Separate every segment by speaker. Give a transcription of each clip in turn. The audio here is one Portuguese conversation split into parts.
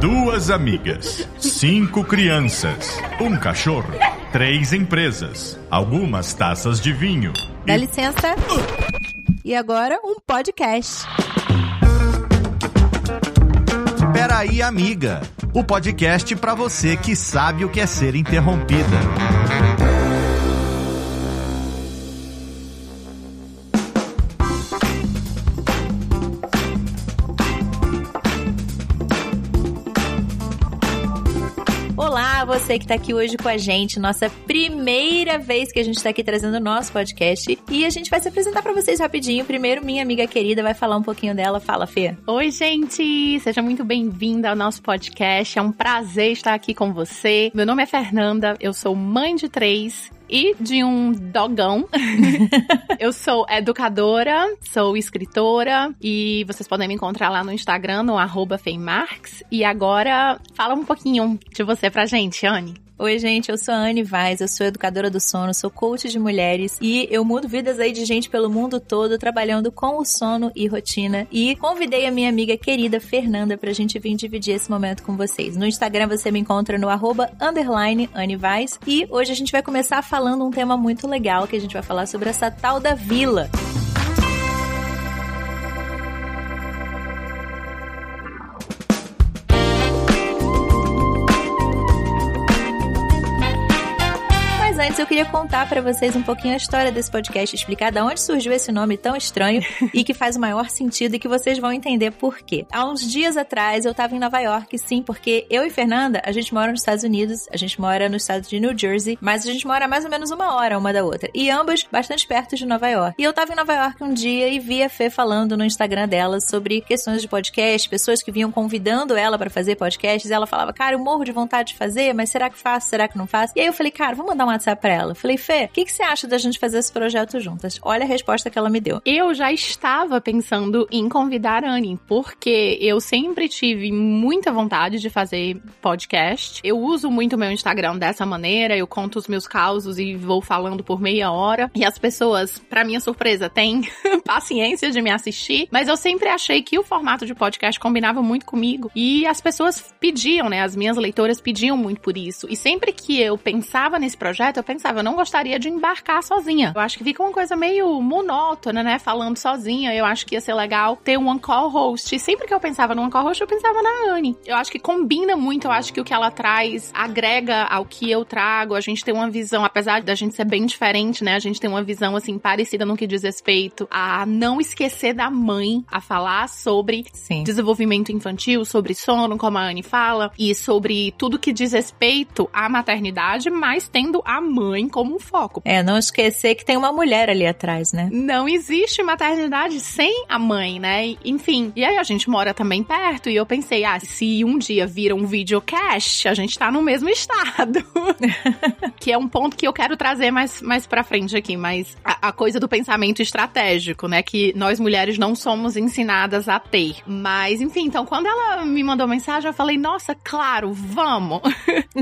Speaker 1: Duas amigas, cinco crianças, um cachorro, três empresas, algumas taças de vinho.
Speaker 2: Dá licença. E agora um podcast.
Speaker 3: Peraí, amiga. O podcast para você que sabe o que é ser interrompida.
Speaker 2: Você que está aqui hoje com a gente, nossa primeira vez que a gente está aqui trazendo o nosso podcast e a gente vai se apresentar para vocês rapidinho. Primeiro, minha amiga querida vai falar um pouquinho dela. Fala, Fê.
Speaker 4: Oi, gente! Seja muito bem-vinda ao nosso podcast. É um prazer estar aqui com você. Meu nome é Fernanda, eu sou mãe de três e de um dogão. eu sou educadora, sou escritora e vocês podem me encontrar lá no Instagram, no arroba Feimarks. E agora, fala um pouquinho de você pra gente, Anne.
Speaker 2: Oi, gente, eu sou a Anne Vaz, eu sou educadora do sono, sou coach de mulheres e eu mudo vidas aí de gente pelo mundo todo trabalhando com o sono e rotina. E convidei a minha amiga querida Fernanda pra gente vir dividir esse momento com vocês. No Instagram você me encontra no arroba underline Anne Vaz e hoje a gente vai começar falando um tema muito legal que a gente vai falar sobre essa tal da vila. Eu queria contar para vocês um pouquinho a história desse podcast, explicar de onde surgiu esse nome tão estranho e que faz o maior sentido e que vocês vão entender por quê. Há uns dias atrás eu tava em Nova York, sim, porque eu e Fernanda, a gente mora nos Estados Unidos, a gente mora no estado de New Jersey, mas a gente mora mais ou menos uma hora uma da outra. E ambas bastante perto de Nova York. E eu tava em Nova York um dia e vi a Fê falando no Instagram dela sobre questões de podcast, pessoas que vinham convidando ela para fazer podcasts. E ela falava, cara, eu morro de vontade de fazer, mas será que faço? Será que não faço? E aí eu falei, cara, vou mandar um WhatsApp pra ela. Falei, Fê, o que, que você acha da gente fazer esse projeto juntas? Olha a resposta que ela me deu.
Speaker 4: Eu já estava pensando em convidar a Anne, porque eu sempre tive muita vontade de fazer podcast. Eu uso muito meu Instagram dessa maneira, eu conto os meus causos e vou falando por meia hora. E as pessoas, para minha surpresa, têm paciência de me assistir, mas eu sempre achei que o formato de podcast combinava muito comigo. E as pessoas pediam, né? As minhas leitoras pediam muito por isso. E sempre que eu pensava nesse projeto, eu pensava, eu não gostaria de embarcar sozinha. Eu acho que fica uma coisa meio monótona, né? Falando sozinha. Eu acho que ia ser legal ter um on-call host. E sempre que eu pensava no on-call host, eu pensava na Anne. Eu acho que combina muito. Eu acho que o que ela traz agrega ao que eu trago. A gente tem uma visão, apesar da gente ser bem diferente, né? A gente tem uma visão, assim, parecida no que diz respeito a não esquecer da mãe, a falar sobre Sim. desenvolvimento infantil, sobre sono, como a Anne fala, e sobre tudo que diz respeito à maternidade, mas tendo a mãe como um foco.
Speaker 2: É, não esquecer que tem uma mulher ali atrás, né?
Speaker 4: Não existe maternidade sem a mãe, né? Enfim, e aí a gente mora também perto e eu pensei, ah, se um dia vira um videocast, a gente tá no mesmo estado. que é um ponto que eu quero trazer mais, mais pra frente aqui, mas a, a coisa do pensamento estratégico, né? Que nós mulheres não somos ensinadas a ter. Mas, enfim, então quando ela me mandou mensagem, eu falei, nossa, claro, vamos.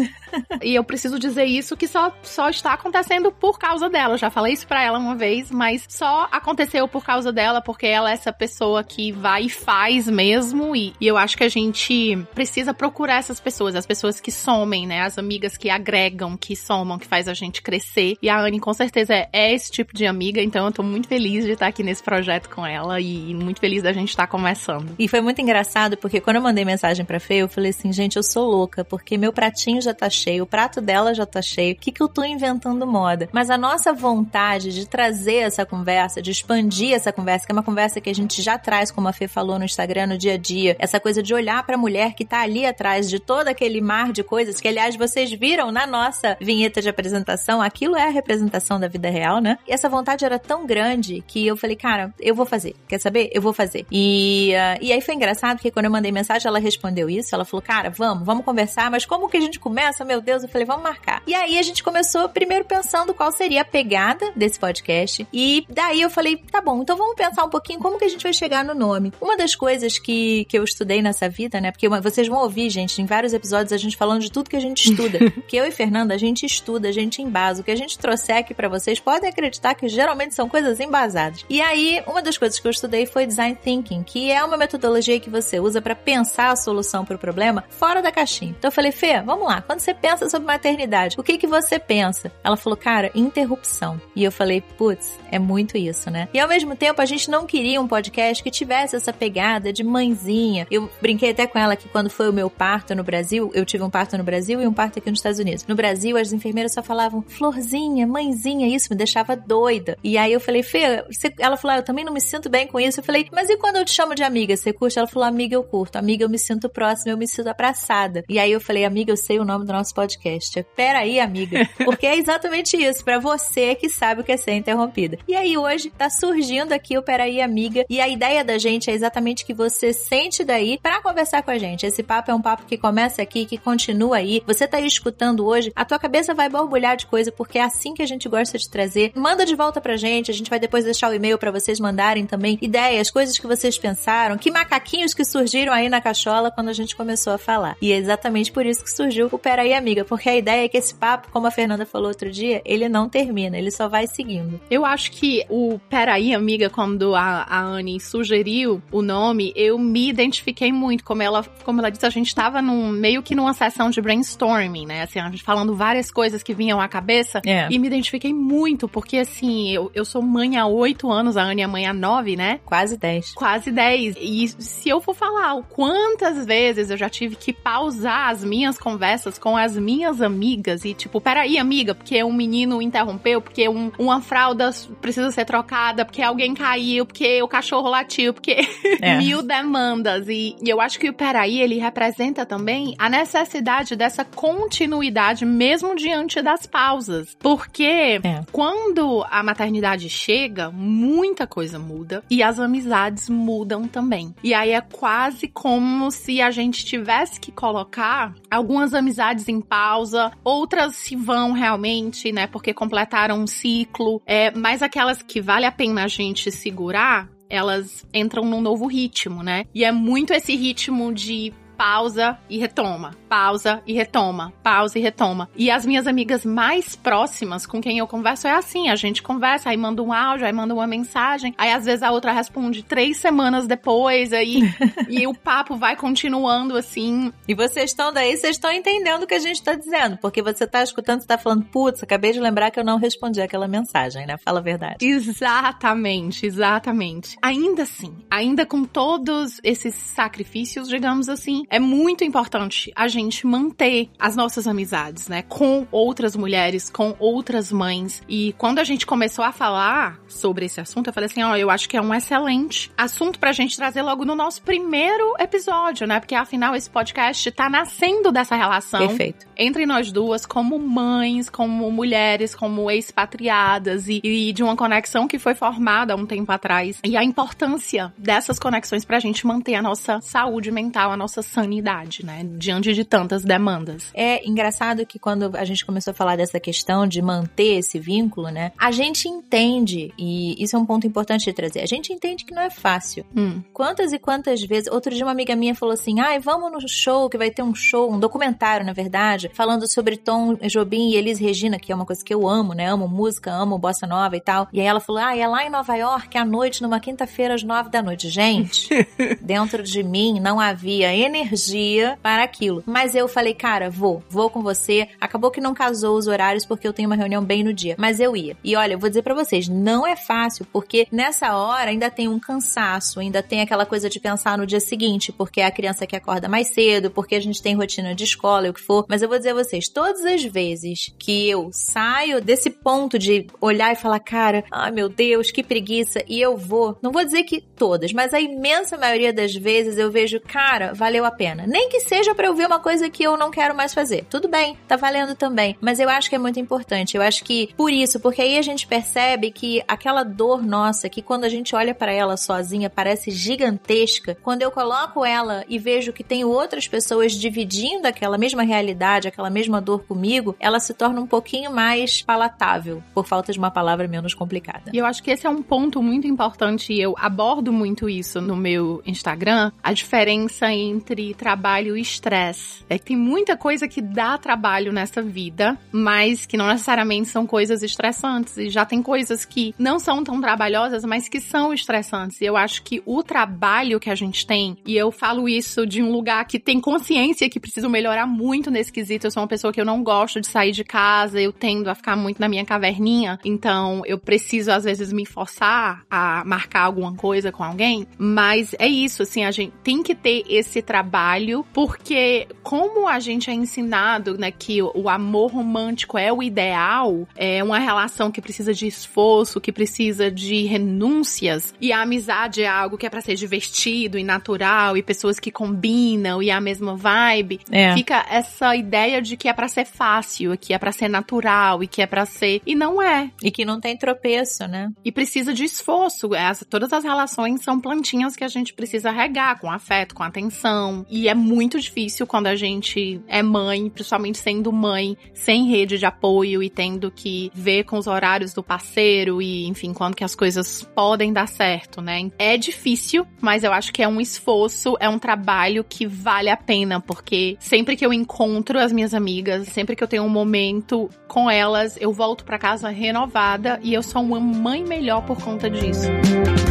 Speaker 4: e eu preciso dizer isso que só, só está acontecendo por causa dela. Eu já falei isso pra ela uma vez, mas só aconteceu por causa dela, porque ela é essa pessoa que vai e faz mesmo. E, e eu acho que a gente precisa procurar essas pessoas, as pessoas que somem, né? As amigas que agregam, que somam, que faz a gente crescer. E a Anne, com certeza, é, é esse tipo de amiga, então eu tô muito feliz de estar aqui nesse projeto com ela e muito feliz da gente estar conversando.
Speaker 2: E foi muito engraçado, porque quando eu mandei mensagem pra Fê, eu falei assim, gente, eu sou louca, porque meu pratinho já tá cheio, o prato dela já tá cheio, o que que eu tô inventando moda? Mas a nossa vontade de trazer essa conversa, de expandir essa conversa, que é uma conversa que a gente já traz, como a Fê falou no Instagram, no dia a dia, essa coisa de olhar pra mulher que tá ali atrás de todo aquele mar de coisas, que aliás vocês viram na nossa vinheta de apresentação, aquilo é a representação da vida real, né? E essa vontade era tão grande que eu falei, cara, eu vou fazer. Quer saber? Eu vou fazer. E, uh, e aí foi engraçado porque quando eu mandei mensagem, ela respondeu isso. Ela falou, cara, vamos, vamos conversar, mas como que a gente começa? Meu Deus, eu falei, vamos marcar. E aí a gente começou primeiro pensando qual seria a pegada desse podcast. E daí eu falei, tá bom, então vamos pensar um pouquinho como que a gente vai chegar no nome. Uma das coisas que, que eu estudei nessa vida, né? Porque vocês vão ouvir, gente, em vários episódios a gente falando de tudo que a gente estuda. que eu e Fernanda, a gente estuda, a gente embasa. O que a gente trouxer aqui para vocês, podem acreditar que geralmente são coisas embasadas. E aí, uma das coisas que eu estudei foi Design Thinking, que é uma metodologia que você usa para pensar a solução para o problema fora da caixinha. Então eu falei, Fê, vamos lá, quando você pensa sobre maternidade, o que que você pensa? Ela falou, cara, interrupção. E eu falei, putz, é muito isso, né? E ao mesmo tempo, a gente não queria um podcast que tivesse essa pegada de mãezinha. Eu brinquei até com ela que quando foi o meu parto no Brasil, eu tive um parto no Brasil e um parto aqui nos Estados Unidos. No Brasil, as enfermeiras só falavam florzinha, mãezinha, isso me deixava doida. E aí eu falei, Fê, você... ela falou, ah, eu também não me sinto bem com isso. Eu falei, mas e quando eu te chamo de amiga, você curte? Ela falou, amiga, eu curto. Amiga, eu me sinto próxima, eu me sinto abraçada. E aí eu falei, amiga, eu sei o nome do nosso podcast. Peraí, amiga. Porque é exatamente isso, para você que sabe o que é ser interrompida. E aí hoje tá surgindo aqui o Peraí, amiga. E a ideia da gente é exatamente que você sente daí para conversar com a gente. Esse papo é um papo que começa aqui, que continua aí. Você tá aí escutando hoje, a tua cabeça vai borbulhar de coisa, porque é assim que a gente gosta de trazer. Manda de volta pra gente, a gente vai depois deixar o e-mail para vocês mandarem também ideias, coisas que vocês pensaram, que macaquinhos que surgiram aí na cachola quando a gente começou a falar. E é exatamente por isso que surgiu o Peraí Amiga, porque a ideia é que esse papo, como a Fernanda falou outro dia, ele não termina, ele só vai seguindo.
Speaker 4: Eu acho que o Peraí Amiga, quando a, a Anne sugeriu o nome, eu me identifiquei muito, como ela, como ela disse, a gente estava num, meio que numa sessão de brainstorming, né, assim, a gente falando várias coisas que vinham à cabeça,
Speaker 2: É.
Speaker 4: e me identifiquei muito, porque assim, eu, eu sou mãe há oito anos, a Anne é mãe há nove, né,
Speaker 2: Quase 10.
Speaker 4: quase 10. E se eu for falar quantas vezes eu já tive que pausar as minhas conversas com as minhas amigas e tipo, peraí, amiga, porque um menino interrompeu, porque um, uma fralda precisa ser trocada, porque alguém caiu, porque o cachorro latiu, porque
Speaker 2: É.
Speaker 4: mil demandas. E, e eu acho que o peraí, ele representa também a necessidade dessa continuidade mesmo diante das pausas. Porque
Speaker 2: É.
Speaker 4: quando a maternidade chega, muita coisa muda e as amizades mudam também. E aí é quase como se a gente tivesse que colocar algumas amizades em pausa, outras se vão realmente, né, porque completaram um ciclo, é, mas aquelas que vale a pena a gente segurar, elas entram num novo ritmo, né? E é muito esse ritmo de pausa e retoma, pausa e retoma, pausa e retoma. E as minhas amigas mais próximas com quem eu converso é assim, a gente conversa, aí manda um áudio, aí manda uma mensagem, aí às vezes a outra responde três semanas depois, aí e o papo vai continuando assim.
Speaker 2: E vocês estão daí, vocês estão entendendo o que a gente tá dizendo, porque você tá escutando, você tá falando, putz, acabei de lembrar que eu não respondi aquela mensagem, né? Fala a verdade.
Speaker 4: Exatamente, exatamente. Ainda assim, ainda com todos esses sacrifícios, digamos assim, é muito importante a gente manter as nossas amizades, né? Com outras mulheres, com outras mães. E quando a gente começou a falar sobre esse assunto, eu falei assim: ó, eu acho que é um excelente assunto pra gente trazer logo no nosso primeiro episódio, né? Porque afinal esse podcast tá nascendo dessa relação
Speaker 2: Perfeito.
Speaker 4: entre nós duas como mães, como mulheres, como expatriadas e, e de uma conexão que foi formada há um tempo atrás. E a importância dessas conexões pra gente manter a nossa saúde mental, a nossa sanidade, né? Diante de tantas demandas.
Speaker 2: É engraçado que quando a gente começou a falar dessa questão de manter esse vínculo, né? A gente entende, e isso é um ponto importante de trazer, a gente entende que não é fácil.
Speaker 4: Hum.
Speaker 2: Quantas e quantas vezes. Outro dia, uma amiga minha falou assim: ai, vamos no show, que vai ter um show, um documentário, na verdade, falando sobre Tom Jobim e Elis Regina, que é uma coisa que eu amo, né? Amo música, amo bossa nova e tal. E aí ela falou: ah, é lá em Nova York, à noite, numa quinta-feira, às nove da noite. Gente, dentro de mim não havia energia para aquilo. Mas eu falei, cara, vou, vou com você. Acabou que não casou os horários porque eu tenho uma reunião bem no dia. Mas eu ia. E olha, eu vou dizer pra vocês, não é fácil, porque nessa hora ainda tem um cansaço, ainda tem aquela coisa de pensar no dia seguinte, porque é a criança que acorda mais cedo, porque a gente tem rotina de escola, o que for. Mas eu vou dizer a vocês, todas as vezes que eu saio desse ponto de olhar e falar, cara, ai meu Deus, que preguiça, e eu vou, não vou dizer que todas, mas a imensa maioria das vezes eu vejo, cara, valeu a pena. Nem que seja para eu ver uma coisa que eu não quero mais fazer. Tudo bem, tá valendo também. Mas eu acho que é muito importante. Eu acho que por isso, porque aí a gente percebe que aquela dor nossa, que quando a gente olha para ela sozinha parece gigantesca, quando eu coloco ela e vejo que tem outras pessoas dividindo aquela mesma realidade, aquela mesma dor comigo, ela se torna um pouquinho mais palatável, por falta de uma palavra menos complicada.
Speaker 4: E eu acho que esse é um ponto muito importante e eu abordo muito isso no meu Instagram, a diferença entre trabalho e estresse. É que tem muita coisa que dá trabalho nessa vida, mas que não necessariamente são coisas estressantes. E já tem coisas que não são tão trabalhosas, mas que são estressantes. E eu acho que o trabalho que a gente tem, e eu falo isso de um lugar que tem consciência que preciso melhorar muito nesse quesito. Eu sou uma pessoa que eu não gosto de sair de casa, eu tendo a ficar muito na minha caverninha, então eu preciso às vezes me forçar a marcar alguma coisa com alguém, mas é isso, assim, a gente tem que ter esse trabalho, porque como a gente é ensinado, né, que o amor romântico é o ideal, é uma relação que precisa de esforço, que precisa de renúncias, e a amizade é algo que é para ser divertido e natural, e pessoas que combinam e a mesma vibe, é. fica essa ideia de que é para ser fácil, que é para ser natural e que é para ser e não é.
Speaker 2: E que não tem tropeço, né?
Speaker 4: E precisa de esforço. Essa, todas as relações são plantinhas que a gente precisa regar com afeto, com atenção. E é muito difícil quando a gente é mãe, principalmente sendo mãe, sem rede de apoio e tendo que ver com os horários do parceiro e, enfim, quando que as coisas podem dar certo, né? É difícil, mas eu acho que é um esforço, é um trabalho que vale a pena, porque sempre que eu encontro as minhas amigas, sempre que eu tenho um momento com elas, eu volto para casa renovada e eu sou uma mãe melhor por conta disso.
Speaker 2: Tem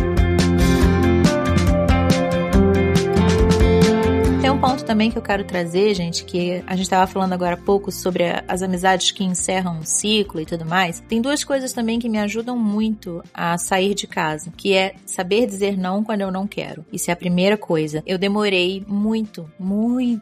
Speaker 2: um ponto também que eu quero trazer, gente, que a gente estava falando agora há pouco sobre as amizades que encerram um ciclo e tudo mais. Tem duas coisas também que me ajudam muito a sair de casa, que é saber dizer não quando eu não quero. Isso é a primeira coisa. Eu demorei muito, muito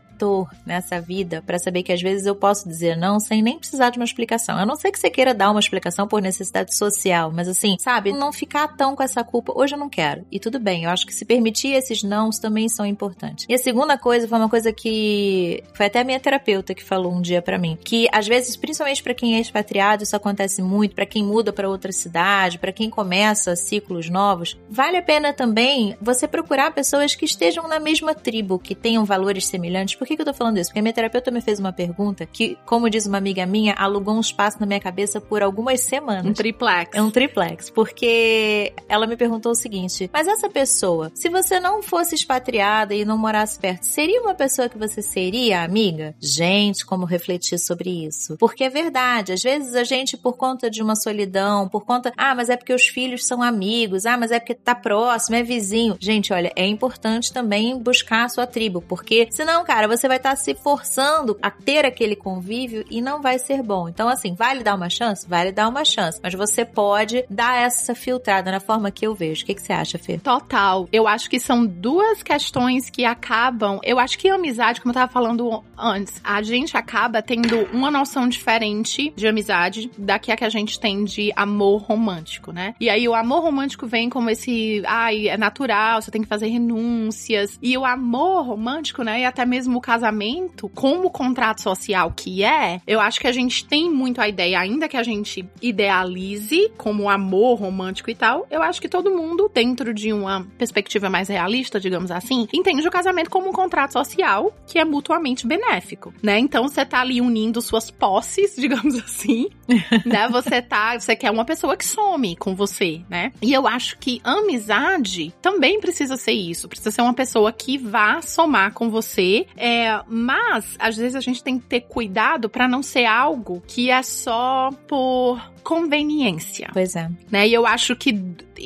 Speaker 2: nessa vida para saber que às vezes eu posso dizer não sem nem precisar de uma explicação. A não ser que você queira dar uma explicação por necessidade social, mas assim, sabe, não ficar tão com essa culpa. Hoje eu não quero. E tudo bem, eu acho que se permitir esses nãos também são importantes. E a segunda coisa foi uma coisa que foi até a minha terapeuta que falou um dia para mim, que às vezes, principalmente para quem é expatriado, isso acontece muito, para quem muda para outra cidade, para quem começa ciclos novos, vale a pena também você procurar pessoas que estejam na mesma tribo, que tenham valores semelhantes, porque que, que eu tô falando isso? Porque a minha terapeuta me fez uma pergunta que, como diz uma amiga minha, alugou um espaço na minha cabeça por algumas semanas.
Speaker 4: Um triplex.
Speaker 2: É um triplex. Porque ela me perguntou o seguinte: mas essa pessoa, se você não fosse expatriada e não morasse perto, seria uma pessoa que você seria amiga? Gente, como refletir sobre isso? Porque é verdade, às vezes a gente, por conta de uma solidão, por conta, ah, mas é porque os filhos são amigos, ah, mas é porque tá próximo, é vizinho. Gente, olha, é importante também buscar a sua tribo, porque senão, cara, você vai estar tá se forçando a ter aquele convívio e não vai ser bom. Então, assim, vale dar uma chance? Vale dar uma chance. Mas você pode dar essa filtrada na forma que eu vejo. O que, que você acha, Fê?
Speaker 4: Total. Eu acho que são duas questões que acabam. Eu acho que a amizade, como eu tava falando antes, a gente acaba tendo uma noção diferente de amizade da que a que a gente tem de amor romântico, né? E aí o amor romântico vem como esse, ai, é natural, você tem que fazer renúncias. E o amor romântico, né? E até mesmo casamento, como contrato social que é, eu acho que a gente tem muito a ideia, ainda que a gente idealize como amor romântico e tal, eu acho que todo mundo, dentro de uma perspectiva mais realista, digamos assim, entende o casamento como um contrato social que é mutuamente benéfico, né? Então você tá ali unindo suas posses, digamos assim, né? Você tá, você quer uma pessoa que some com você, né? E eu acho que amizade também precisa ser isso, precisa ser uma pessoa que vá somar com você, é, é, mas, às vezes, a gente tem que ter cuidado para não ser algo que é só por conveniência.
Speaker 2: Pois é.
Speaker 4: Né? E eu acho que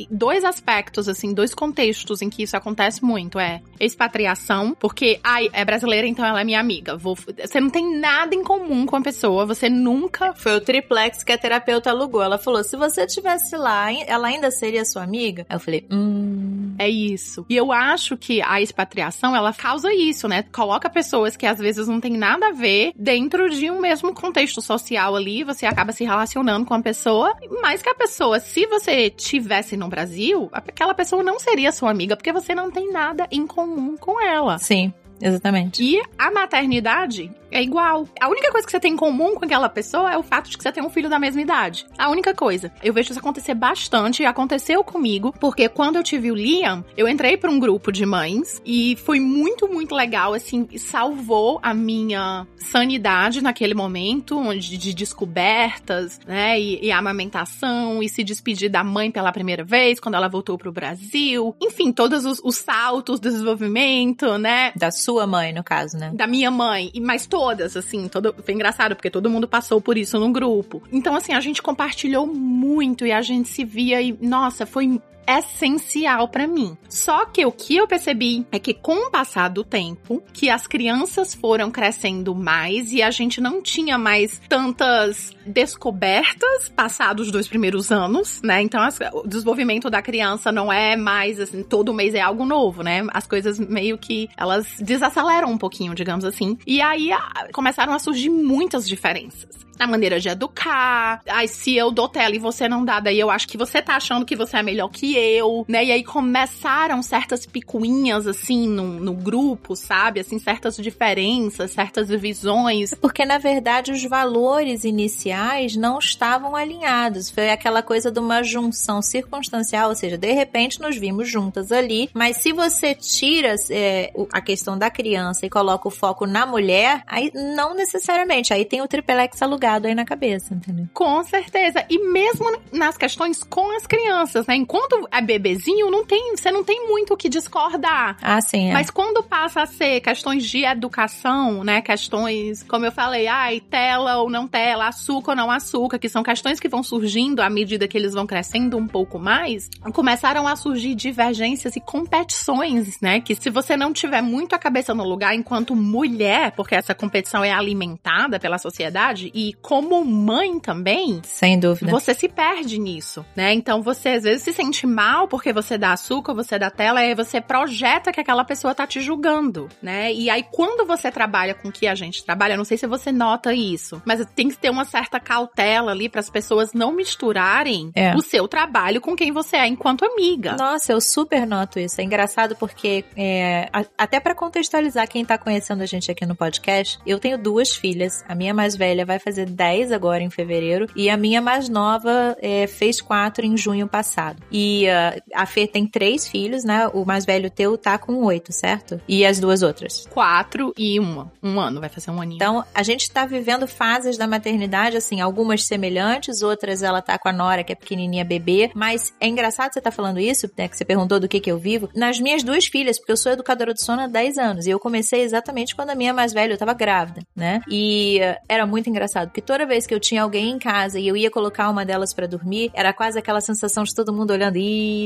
Speaker 4: dois aspectos, assim, dois contextos em que isso acontece muito é expatriação, porque, ai, é brasileira, então ela é minha amiga. Vou, você não tem nada em comum com a pessoa, você nunca.
Speaker 2: Foi o triplex que a terapeuta alugou. Ela falou: se você estivesse lá, ela ainda seria sua amiga? Aí eu falei: hum.
Speaker 4: É isso. E eu acho que a expatriação, ela causa isso, né? Coloca pessoas que às vezes não tem nada a ver dentro de um mesmo contexto social ali, você acaba se relacionando com a pessoa, mas que a pessoa, se você tivesse no Brasil, aquela pessoa não seria sua amiga, porque você não tem nada em comum com ela.
Speaker 2: Sim. Exatamente.
Speaker 4: E a maternidade é igual. A única coisa que você tem em comum com aquela pessoa é o fato de que você tem um filho da mesma idade. A única coisa. Eu vejo isso acontecer bastante e aconteceu comigo, porque quando eu tive o Liam, eu entrei para um grupo de mães e foi muito, muito legal, assim, salvou a minha sanidade naquele momento, onde de descobertas, né, e, e amamentação, e se despedir da mãe pela primeira vez, quando ela voltou pro Brasil. Enfim, todos os, os saltos do desenvolvimento, né?
Speaker 2: Da sua mãe, no caso, né?
Speaker 4: Da minha mãe. E Mas todas, assim, todo, foi engraçado, porque todo mundo passou por isso no grupo. Então, assim, a gente compartilhou muito e a gente se via e, nossa, foi essencial para mim. Só que o que eu percebi é que com o passar do tempo, que as crianças foram crescendo mais e a gente não tinha mais tantas descobertas passados os dois primeiros anos, né? Então as, o desenvolvimento da criança não é mais assim, todo mês é algo novo, né? As coisas meio que elas desaceleram um pouquinho, digamos assim. E aí a, começaram a surgir muitas diferenças na maneira de educar. Ai, se eu dou tela e você não dá, daí eu acho que você tá achando que você é melhor que eu, né? E aí começaram certas picuinhas, assim, no, no grupo, sabe? Assim, certas diferenças, certas visões.
Speaker 2: Porque, na verdade, os valores iniciais não estavam alinhados. Foi aquela coisa de uma junção circunstancial, ou seja, de repente nos vimos juntas ali, mas se você tira é, a questão da criança e coloca o foco na mulher, aí não necessariamente, aí tem o triplex alugado aí na cabeça, entendeu?
Speaker 4: Com certeza. E mesmo nas questões com as crianças, né? Enquanto é bebezinho, não tem, você não tem muito o que discordar.
Speaker 2: Ah, sim. É.
Speaker 4: Mas quando passa a ser questões de educação, né? Questões, como eu falei, ai, tela ou não tela, açúcar ou não açúcar, que são questões que vão surgindo à medida que eles vão crescendo um pouco mais, começaram a surgir divergências e competições, né? Que se você não tiver muito a cabeça no lugar enquanto mulher, porque essa competição é alimentada pela sociedade, e como mãe também,
Speaker 2: sem dúvida,
Speaker 4: você se perde nisso, né? Então você às vezes se sente mal porque você dá açúcar, você dá tela, aí você projeta que aquela pessoa tá te julgando, né? E aí quando você trabalha com o que a gente trabalha, não sei se você nota isso, mas tem que ter uma certa cautela ali para as pessoas não misturarem
Speaker 2: É.
Speaker 4: o seu trabalho com quem você é enquanto amiga.
Speaker 2: Nossa, eu super noto isso. É engraçado porque, é, até pra contextualizar quem tá conhecendo a gente aqui no podcast, eu tenho duas filhas. A minha mais velha vai fazer 10 agora em fevereiro e a minha mais nova é, fez 4 em junho passado. E ah, a Fê tem três filhos, né? O mais velho teu tá com oito, certo? E as duas outras?
Speaker 4: Quatro e uma. Um ano, vai fazer um aninho.
Speaker 2: Então, a gente tá vivendo fases da maternidade, assim, algumas semelhantes, outras ela tá com a Nora, que é pequenininha bebê. Mas é engraçado você tá falando isso, né? Que você perguntou do que que eu vivo. Nas minhas duas filhas, porque eu sou educadora de sono há 10 anos. E eu comecei exatamente quando a minha mais velha, eu tava grávida, né? E eh, era muito engraçado, porque toda vez que eu tinha alguém em casa e eu ia colocar uma delas pra dormir, era quase aquela sensação de todo mundo olhando,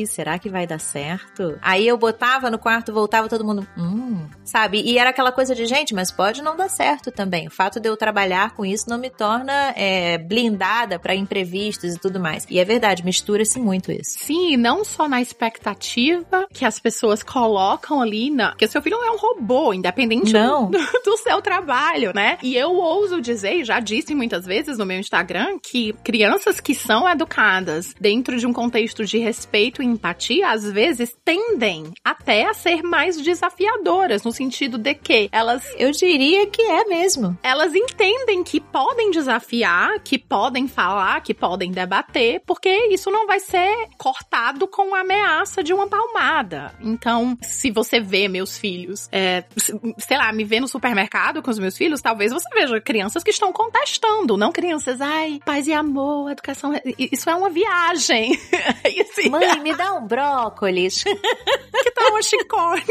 Speaker 2: será que vai dar certo? Aí eu botava no quarto, voltava todo mundo, hum, sabe? E era aquela coisa de, gente, mas pode não dar certo também. O fato de eu trabalhar com isso não me torna é, blindada pra imprevistos e tudo mais. E é verdade, mistura-se muito isso.
Speaker 4: Sim, e não só na expectativa que as pessoas colocam ali, na... porque seu filho não é um robô, independente
Speaker 2: Não.
Speaker 4: Do, do seu trabalho, né? E eu ouso dizer, e já disse muitas vezes no meu Instagram, que crianças que são educadas dentro de um contexto de respeito e empatia, às vezes tendem até a ser mais desafiadoras, no sentido de que elas
Speaker 2: Eu diria que é mesmo.
Speaker 4: elas entendem que podem desafiar, que podem falar, que podem debater, porque isso não vai ser cortado com a ameaça de uma palmada. Então, se você vê meus filhos, é, sei lá, me vê no supermercado com os meus filhos, talvez você veja crianças que estão contestando, não crianças, ai, paz e amor, educação. Isso é uma viagem. Assim,
Speaker 2: Mãe, me dá um brócolis.
Speaker 4: que tá uma chicória.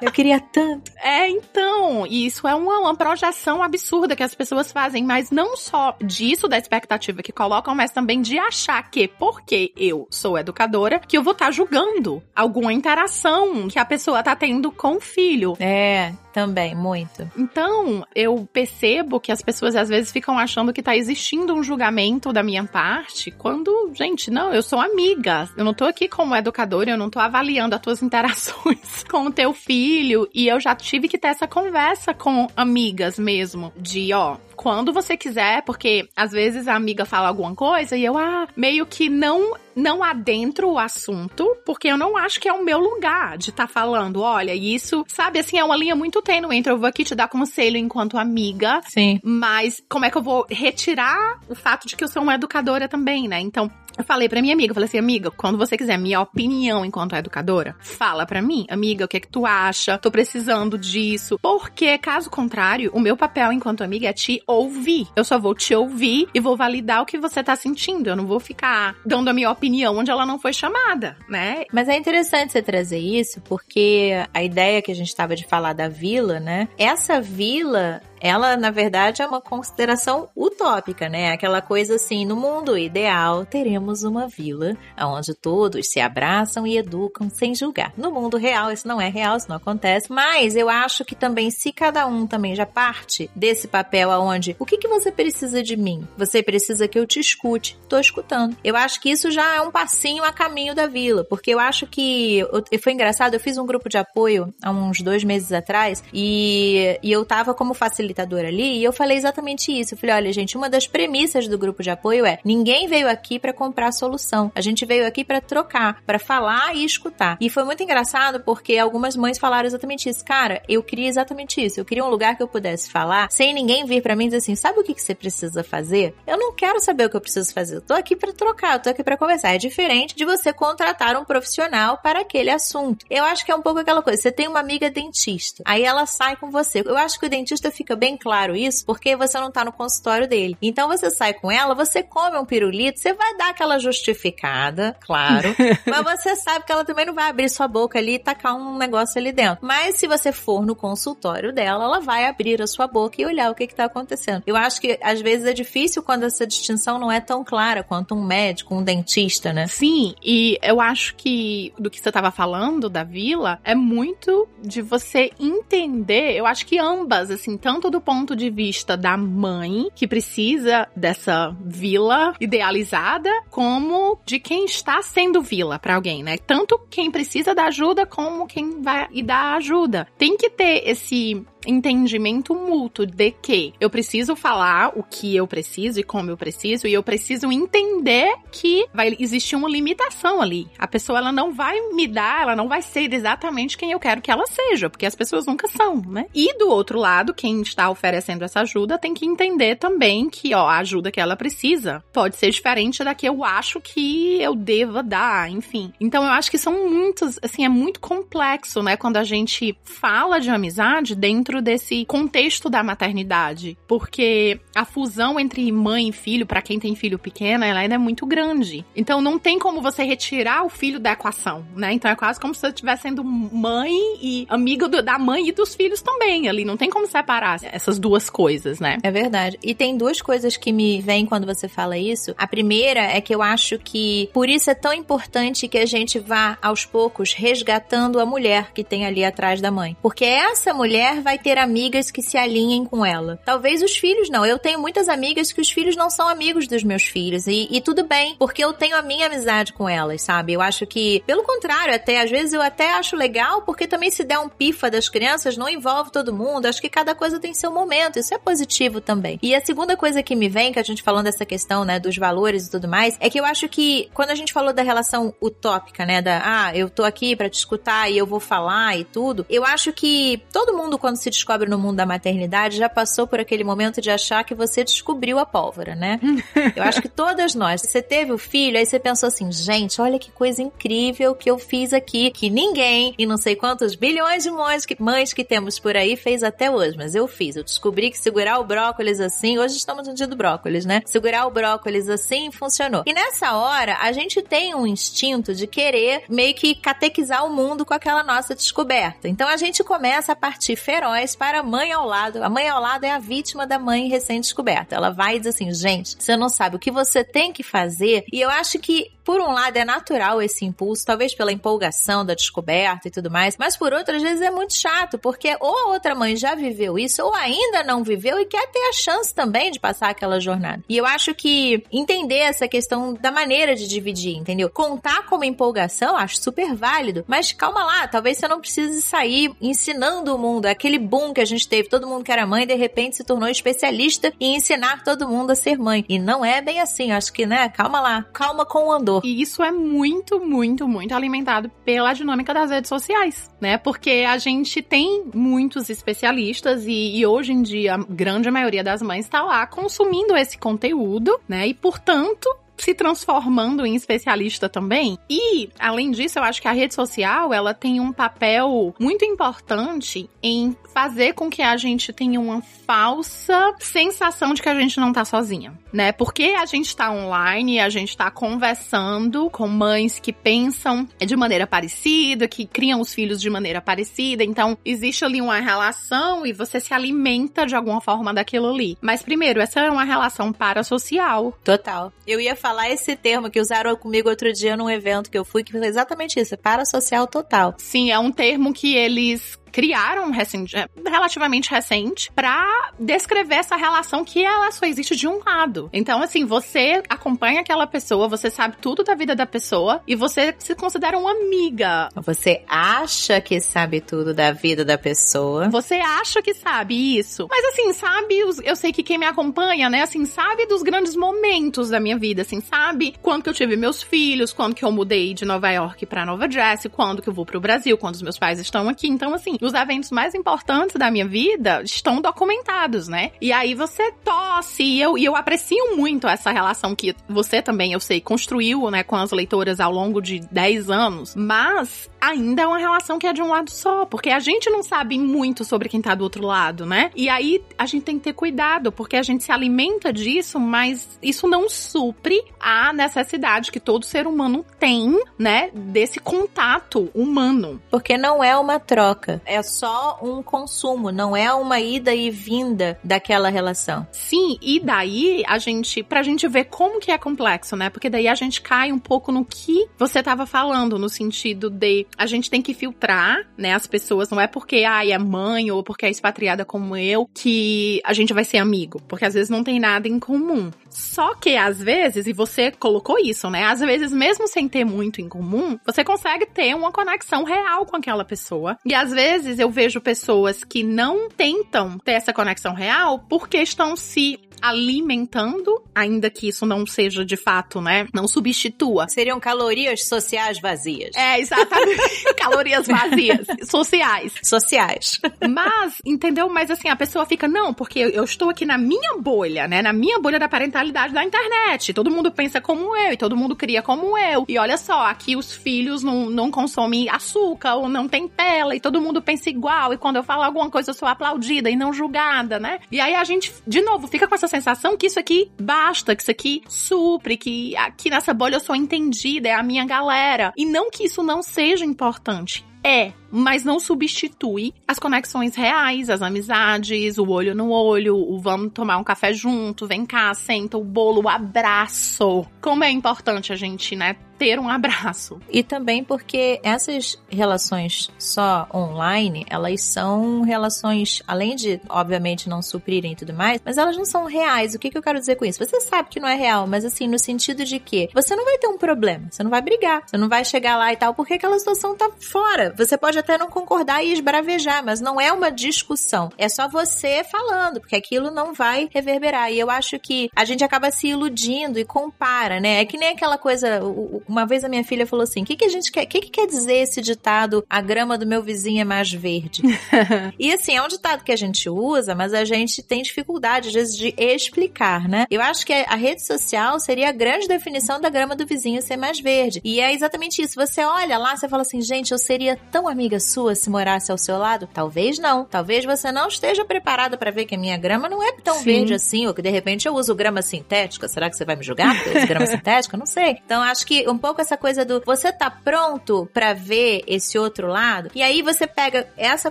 Speaker 2: Eu queria tanto.
Speaker 4: É, então, e isso é uma, uma projeção absurda que as pessoas fazem, mas não só disso da expectativa que colocam, mas também de achar que, porque eu sou educadora, que eu vou estar julgando alguma interação que a pessoa tá tendo com o filho.
Speaker 2: É, também, muito.
Speaker 4: Então, eu percebo que as pessoas às vezes ficam achando que tá existindo um julgamento da minha parte, quando, gente, não, eu sou amiga. Eu não tô aqui como educadora, eu não tô avaliando as tuas interações com o teu filho. E eu já tive que ter essa conversa com amigas mesmo. De, ó, quando você quiser, porque às vezes a amiga fala alguma coisa e eu, ah, meio que não não adentro o assunto, porque eu não acho que é o meu lugar de estar tá falando, olha, isso, sabe, assim, é uma linha muito tênue entre eu vou aqui te dar conselho enquanto amiga,
Speaker 2: Sim.
Speaker 4: mas como é que eu vou retirar o fato de que eu sou uma educadora também, né? Então, eu falei pra minha amiga, eu falei assim, amiga, quando você quiser minha opinião enquanto educadora, fala pra mim, amiga, o que é que tu acha? Tô precisando disso. Porque, caso contrário, o meu papel enquanto amiga é te ouvir. Eu só vou te ouvir e vou validar o que você tá sentindo. Eu não vou ficar dando a minha opinião onde ela não foi chamada, né?
Speaker 2: Mas é interessante você trazer isso, porque a ideia que a gente tava de falar da vila, né? Essa vila ela, na verdade, é uma consideração utópica, né? Aquela coisa assim, no mundo ideal, teremos uma vila onde todos se abraçam e educam sem julgar. No mundo real, isso não é real, isso não acontece. Mas eu acho que também, se cada um também já parte desse papel aonde, o que, que você precisa de mim? Você precisa que eu te escute. Tô escutando. Eu acho que isso já é um passinho a caminho da vila, porque eu acho que foi engraçado, eu fiz um grupo de apoio há uns dois meses atrás e, e eu tava como facilitadora ali e eu falei exatamente isso. Eu falei, olha, gente, uma das premissas do grupo de apoio é: ninguém veio aqui para comprar solução. A gente veio aqui para trocar, para falar e escutar. E foi muito engraçado porque algumas mães falaram exatamente isso. Cara, eu queria exatamente isso. Eu queria um lugar que eu pudesse falar sem ninguém vir para mim e dizer assim: sabe o que, que você precisa fazer? Eu não quero saber o que eu preciso fazer. Eu tô aqui para trocar, eu tô aqui para conversar. É diferente de você contratar um profissional para aquele assunto. Eu acho que é um pouco aquela coisa. Você tem uma amiga dentista, aí ela sai com você. Eu acho que o dentista fica bem claro isso porque você não tá no consultório dele. Então você sai com ela, você come um pirulito, você vai dar aquela justificada, claro, mas você sabe que ela também não vai abrir sua boca ali e tacar um negócio ali dentro. Mas se você for no consultório dela, ela vai abrir a sua boca e olhar o que que tá acontecendo. Eu acho que às vezes é difícil quando essa distinção não é tão clara quanto um médico, um dentista, né?
Speaker 4: Sim, e eu acho que do que você tava falando da vila é muito de você entender, eu acho que ambas, assim, tanto do ponto de vista da mãe, que precisa dessa vila idealizada, como de quem está sendo vila para alguém, né? Tanto quem precisa da ajuda como quem vai e dar ajuda. Tem que ter esse entendimento mútuo de que eu preciso falar o que eu preciso e como eu preciso e eu preciso entender que vai existir uma limitação ali. A pessoa ela não vai me dar, ela não vai ser exatamente quem eu quero que ela seja, porque as pessoas nunca são, né? E do outro lado, quem está oferecendo essa ajuda tem que entender também que, ó, a ajuda que ela precisa pode ser diferente da que eu acho que eu deva dar, enfim. Então eu acho que são muitos, assim, é muito complexo, né, quando a gente fala de amizade dentro dentro desse contexto da maternidade, porque a fusão entre mãe e filho, para quem tem filho pequeno, ela ainda é muito grande. Então não tem como você retirar o filho da equação, né? Então é quase como se você estivesse sendo mãe e amiga do, da mãe e dos filhos também ali. Não tem como separar essas duas coisas, né?
Speaker 2: É verdade. E tem duas coisas que me vêm quando você fala isso. A primeira é que eu acho que por isso é tão importante que a gente vá aos poucos resgatando a mulher que tem ali atrás da mãe. Porque essa mulher vai ter amigas que se alinhem com ela. Talvez os filhos não. Eu tenho muitas amigas que os filhos não são amigos dos meus filhos. E, e tudo bem, porque eu tenho a minha amizade com elas, sabe? Eu acho que, pelo contrário, até às vezes eu até acho legal, porque também se der um pifa das crianças, não envolve todo mundo. Acho que cada coisa tem seu momento. Isso é positivo também. E a segunda coisa que me vem, que a gente falando dessa questão, né, dos valores e tudo mais, é que eu acho que quando a gente falou da relação utópica, né, da, ah, eu tô aqui para te escutar e eu vou falar e tudo, eu acho que todo mundo quando se descobre no mundo da maternidade já passou por aquele momento de achar que você descobriu a pólvora, né? eu acho que todas nós, você teve o filho, aí você pensou assim, gente, olha que coisa incrível que eu fiz aqui, que ninguém, e não sei quantos bilhões de mães que, mães que temos por aí, fez até hoje, mas eu fiz. Eu descobri que segurar o brócolis assim, hoje estamos no dia do brócolis, né? Segurar o brócolis assim funcionou. E nessa hora, a gente tem um instinto de querer meio que catequizar o mundo com aquela nossa descoberta. Então a gente começa a partir feroz para a mãe ao lado. A mãe ao lado é a vítima da mãe recém-descoberta. Ela vai e diz assim: gente, você não sabe o que você tem que fazer. E eu acho que por um lado é natural esse impulso, talvez pela empolgação da descoberta e tudo mais, mas por outras vezes é muito chato, porque ou a outra mãe já viveu isso ou ainda não viveu e quer ter a chance também de passar aquela jornada. E eu acho que entender essa questão da maneira de dividir, entendeu? Contar como empolgação, acho super válido, mas calma lá, talvez você não precise sair ensinando o mundo, aquele boom que a gente teve, todo mundo que era mãe, de repente se tornou especialista em ensinar todo mundo a ser mãe. E não é bem assim, acho que, né, calma lá, calma com o andor.
Speaker 4: E isso é muito, muito, muito alimentado pela dinâmica das redes sociais, né? Porque a gente tem muitos especialistas e, e hoje em dia a grande maioria das mães está lá consumindo esse conteúdo, né? E portanto, se transformando em especialista também. E, além disso, eu acho que a rede social, ela tem um papel muito importante em fazer com que a gente tenha uma falsa sensação de que a gente não tá sozinha, né? Porque a gente tá online, a gente tá conversando com mães que pensam de maneira parecida, que criam os filhos de maneira parecida, então existe ali uma relação e você se alimenta de alguma forma daquilo ali. Mas primeiro, essa é uma relação parasocial.
Speaker 2: Total. Eu ia falar esse termo que usaram comigo outro dia num evento que eu fui, que foi exatamente isso, parasocial total.
Speaker 4: Sim, é um termo que eles criaram recente, é, relativamente recente para descrever essa relação que ela só existe de um lado. Então, assim, você acompanha aquela pessoa, você sabe tudo da vida da pessoa e você se considera uma amiga.
Speaker 2: Você acha que sabe tudo da vida da pessoa.
Speaker 4: Você acha que sabe isso. Mas assim, sabe, eu sei que quem me acompanha, né, assim, sabe dos grandes momentos da minha vida, assim, sabe quando que eu tive meus filhos, quando que eu mudei de Nova York para Nova Jersey, quando que eu vou pro Brasil, quando os meus pais estão aqui. Então, assim, os eventos mais importantes da minha vida estão documentados, né? E aí você tosse, e eu, e eu aprecio muito essa relação que você também, eu sei, construiu, né, com as leitoras ao longo de 10 anos, mas ainda é uma relação que é de um lado só, porque a gente não sabe muito sobre quem tá do outro lado, né? E aí a gente tem que ter cuidado, porque a gente se alimenta disso, mas isso não supre a necessidade que todo ser humano tem, né, desse contato humano.
Speaker 2: Porque não é uma troca, é só um consumo, não é uma ida e vinda daquela relação.
Speaker 4: Sim, e daí a gente, pra gente ver como que é complexo, né? Porque daí a gente cai um pouco no que você tava falando, no sentido de a gente tem que filtrar, né, as pessoas. Não é porque, ai, é mãe ou porque é expatriada como eu que a gente vai ser amigo. Porque às vezes não tem nada em comum. Só que às vezes, e você colocou isso, né? Às vezes, mesmo sem ter muito em comum, você consegue ter uma conexão real com aquela pessoa. E às vezes eu vejo pessoas que não tentam ter essa conexão real porque estão se alimentando, ainda que isso não seja de fato, né? Não substitua.
Speaker 2: Seriam calorias sociais vazias.
Speaker 4: É, exatamente. calorias vazias. Sociais.
Speaker 2: Sociais.
Speaker 4: Mas, entendeu? Mas assim, a pessoa fica, não, porque eu estou aqui na minha bolha, né? Na minha bolha da parentalidade da internet. Todo mundo pensa como eu e todo mundo cria como eu. E olha só, aqui os filhos não, não consomem açúcar ou não tem tela e todo mundo pensa igual. E quando eu falo alguma coisa, eu sou aplaudida e não julgada, né? E aí a gente, de novo, fica com essa sensação que isso aqui basta, que isso aqui supre, que aqui nessa bolha eu sou entendida, é a minha galera. E não que isso não seja importante. É, mas não substitui as conexões reais, as amizades, o olho no olho, o vamos tomar um café junto, vem cá, senta, o bolo, o abraço. Como é importante a gente, né, ter um abraço.
Speaker 2: E também porque essas relações só online, elas são relações, além de, obviamente, não suprirem e tudo mais, mas elas não são reais. O que, que eu quero dizer com isso? Você sabe que não é real, mas assim, no sentido de que você não vai ter um problema, você não vai brigar, você não vai chegar lá e tal, porque aquela situação tá fora. Você pode até não concordar e esbravejar, mas não é uma discussão. É só você falando, porque aquilo não vai reverberar. E eu acho que a gente acaba se iludindo e compara, né? É que nem aquela coisa, uma vez a minha filha falou assim: o que, que a gente quer? O que, que quer dizer esse ditado? A grama do meu vizinho é mais verde. e assim, é um ditado que a gente usa, mas a gente tem dificuldade, às vezes, de explicar, né? Eu acho que a rede social seria a grande definição da grama do vizinho ser mais verde. E é exatamente isso. Você olha lá, você fala assim, gente, eu seria tão amiga sua se morasse ao seu lado? Talvez não. Talvez você não esteja preparado para ver que a minha grama não é tão Sim. verde assim, ou que de repente eu uso grama sintética. Será que você vai me julgar eu uso grama sintética? Não sei. Então acho que um pouco essa coisa do você tá pronto para ver esse outro lado? E aí você pega essa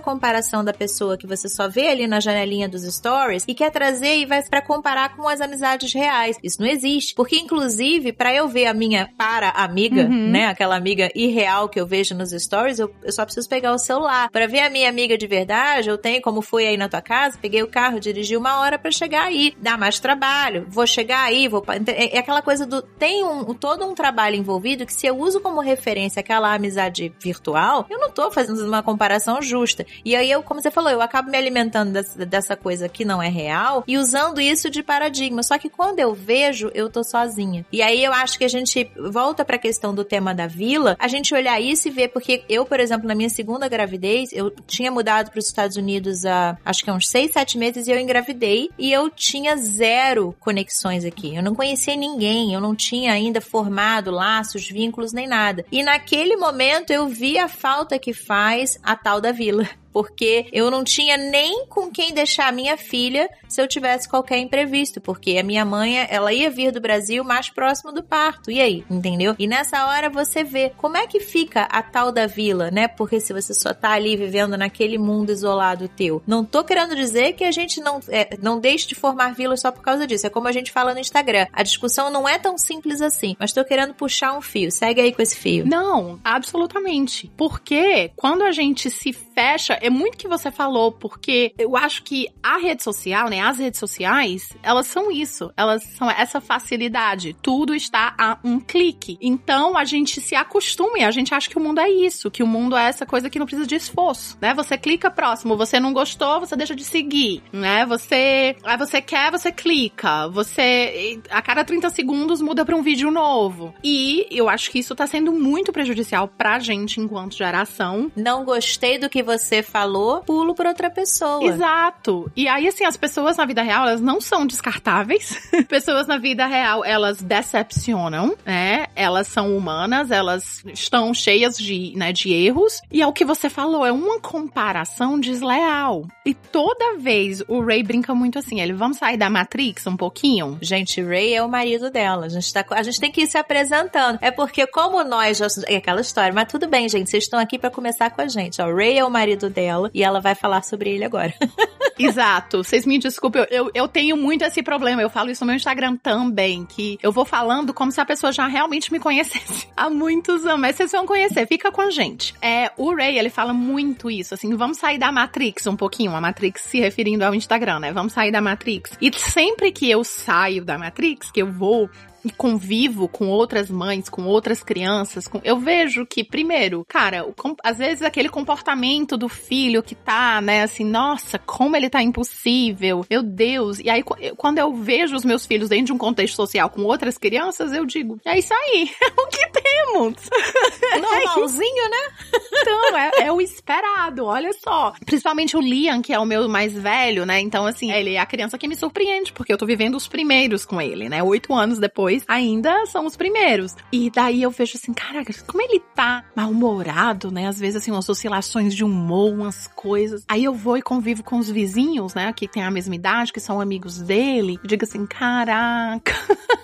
Speaker 2: comparação da pessoa que você só vê ali na janelinha dos stories e quer trazer e vai para comparar com as amizades reais. Isso não existe, porque inclusive para eu ver a minha para amiga, uhum. né, aquela amiga irreal que eu vejo nos stories, eu, eu só preciso pegar o celular. Para ver a minha amiga de verdade, eu tenho, como fui aí na tua casa, peguei o carro, dirigi uma hora para chegar aí. Dá mais trabalho. Vou chegar aí, vou. É, é aquela coisa do. Tem um, todo um trabalho envolvido que se eu uso como referência aquela amizade virtual, eu não tô fazendo uma comparação justa. E aí eu, como você falou, eu acabo me alimentando dessa, dessa coisa que não é real e usando isso de paradigma. Só que quando eu vejo, eu tô sozinha. E aí eu acho que a gente volta para a questão do tema da vila, a gente olhar isso e ver, porque eu, por exemplo, na minha segunda gravidez, eu tinha mudado para os Estados Unidos há acho que uns seis, sete meses e eu engravidei e eu tinha zero conexões aqui. Eu não conhecia ninguém, eu não tinha ainda formado laços, vínculos nem nada. E naquele momento eu vi a falta que faz a tal da vila porque eu não tinha nem com quem deixar a minha filha se eu tivesse qualquer imprevisto, porque a minha mãe, ela ia vir do Brasil mais próximo do parto. E aí, entendeu? E nessa hora você vê como é que fica a tal da vila, né? Porque se você só tá ali vivendo naquele mundo isolado teu. Não tô querendo dizer que a gente não, é, não deixe de formar vilas só por causa disso. É como a gente fala no Instagram. A discussão não é tão simples assim, mas tô querendo puxar um fio. Segue aí com esse fio.
Speaker 4: Não, absolutamente. Porque quando a gente se fecha, é muito que você falou, porque eu acho que a rede social, né, as redes sociais, elas são isso, elas são essa facilidade. Tudo está a um clique. Então a gente se acostuma e a gente acha que o mundo é isso, que o mundo é essa coisa que não precisa de esforço, né? Você clica próximo, você não gostou, você deixa de seguir, né? Você, aí você quer, você clica. Você a cada 30 segundos muda para um vídeo novo. E eu acho que isso tá sendo muito prejudicial pra gente enquanto geração.
Speaker 2: Não gostei do que você falou, pulo pra outra pessoa.
Speaker 4: Exato. E aí, assim, as pessoas na vida real, elas não são descartáveis. pessoas na vida real, elas decepcionam, né? Elas são humanas, elas estão cheias de, né, de erros. E é o que você falou, é uma comparação desleal. E toda vez o Ray brinca muito assim, ele, vamos sair da Matrix um pouquinho?
Speaker 2: Gente, Ray é o marido dela. A gente, tá, a gente tem que ir se apresentando. É porque como nós já... É aquela história, mas tudo bem, gente, vocês estão aqui para começar com a gente. Ó, Ray é o marido dela e ela vai falar sobre ele agora.
Speaker 4: Exato. Vocês me desculpem, eu, eu tenho muito esse problema. Eu falo isso no meu Instagram também, que eu vou falando como se a pessoa já realmente me conhecesse há muitos anos. Mas vocês vão conhecer, fica com a gente. É, o Ray, ele fala muito isso, assim, vamos sair da Matrix um pouquinho. A Matrix se referindo ao Instagram, né? Vamos sair da Matrix. E sempre que eu saio da Matrix, que eu vou e convivo com outras mães, com outras crianças, com... eu vejo que, primeiro, cara, o, às vezes aquele comportamento do filho que tá, né, assim, nossa, como ele tá impossível, meu Deus. E aí, quando eu vejo os meus filhos dentro de um contexto social com outras crianças, eu digo, é isso aí, é o que temos.
Speaker 2: Normalzinho, né?
Speaker 4: Então, é, é, o esperado, olha só. Principalmente o Liam, que é o meu mais velho, né? Então, assim, ele é a criança que me surpreende, porque eu tô vivendo os primeiros com ele, né? Oito anos depois depois ainda são os primeiros. E daí eu vejo assim, caraca, como ele tá mal-humorado, né? Às vezes, assim, umas oscilações de humor, umas coisas. Aí eu vou e convivo com os vizinhos, né? Que tem a mesma idade, que são amigos dele. E digo assim, caraca.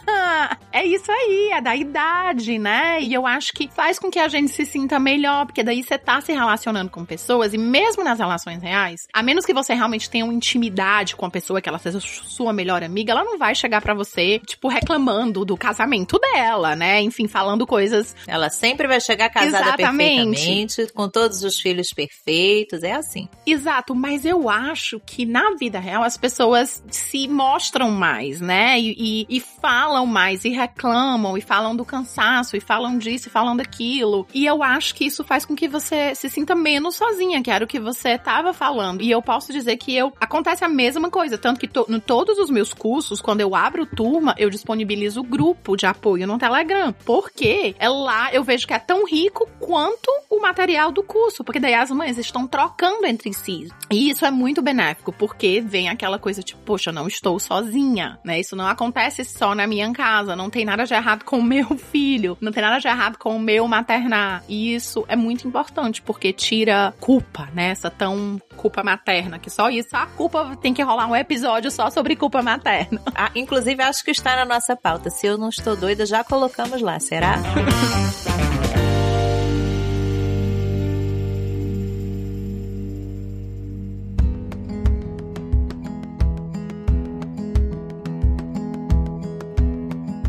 Speaker 4: é isso aí, é da idade, né? E eu acho que faz com que a gente se sinta melhor, porque daí você tá se relacionando com pessoas e mesmo nas relações reais, a menos que você realmente tenha uma intimidade com a pessoa, que ela seja sua melhor amiga, ela não vai chegar para você, tipo, reclamando falando do casamento dela, né? Enfim, falando coisas.
Speaker 2: Ela sempre vai chegar casada Exatamente. perfeitamente, com todos os filhos perfeitos, é assim.
Speaker 4: Exato, mas eu acho que na vida real as pessoas se mostram mais, né? E, e, e falam mais, e reclamam, e falam do cansaço, e falam disso, e falam daquilo. E eu acho que isso faz com que você se sinta menos sozinha, que era o que você estava falando. E eu posso dizer que eu acontece a mesma coisa, tanto que to, no todos os meus cursos, quando eu abro turma, eu disponibilizo grupo de apoio no Telegram, porque é lá eu vejo que é tão rico quanto o material do curso, porque daí as mães estão trocando entre si. E isso é muito benéfico, porque vem aquela coisa tipo, poxa, não estou sozinha, né? Isso não acontece só na minha casa, não tem nada de errado com o meu filho, não tem nada de errado com o meu maternar. E isso é muito importante, porque tira culpa, né? Essa tão culpa materna, que só isso, a culpa tem que rolar um episódio só sobre culpa materna.
Speaker 2: Ah, inclusive, acho que está na nossa pauta se eu não estou doida, já colocamos lá, será?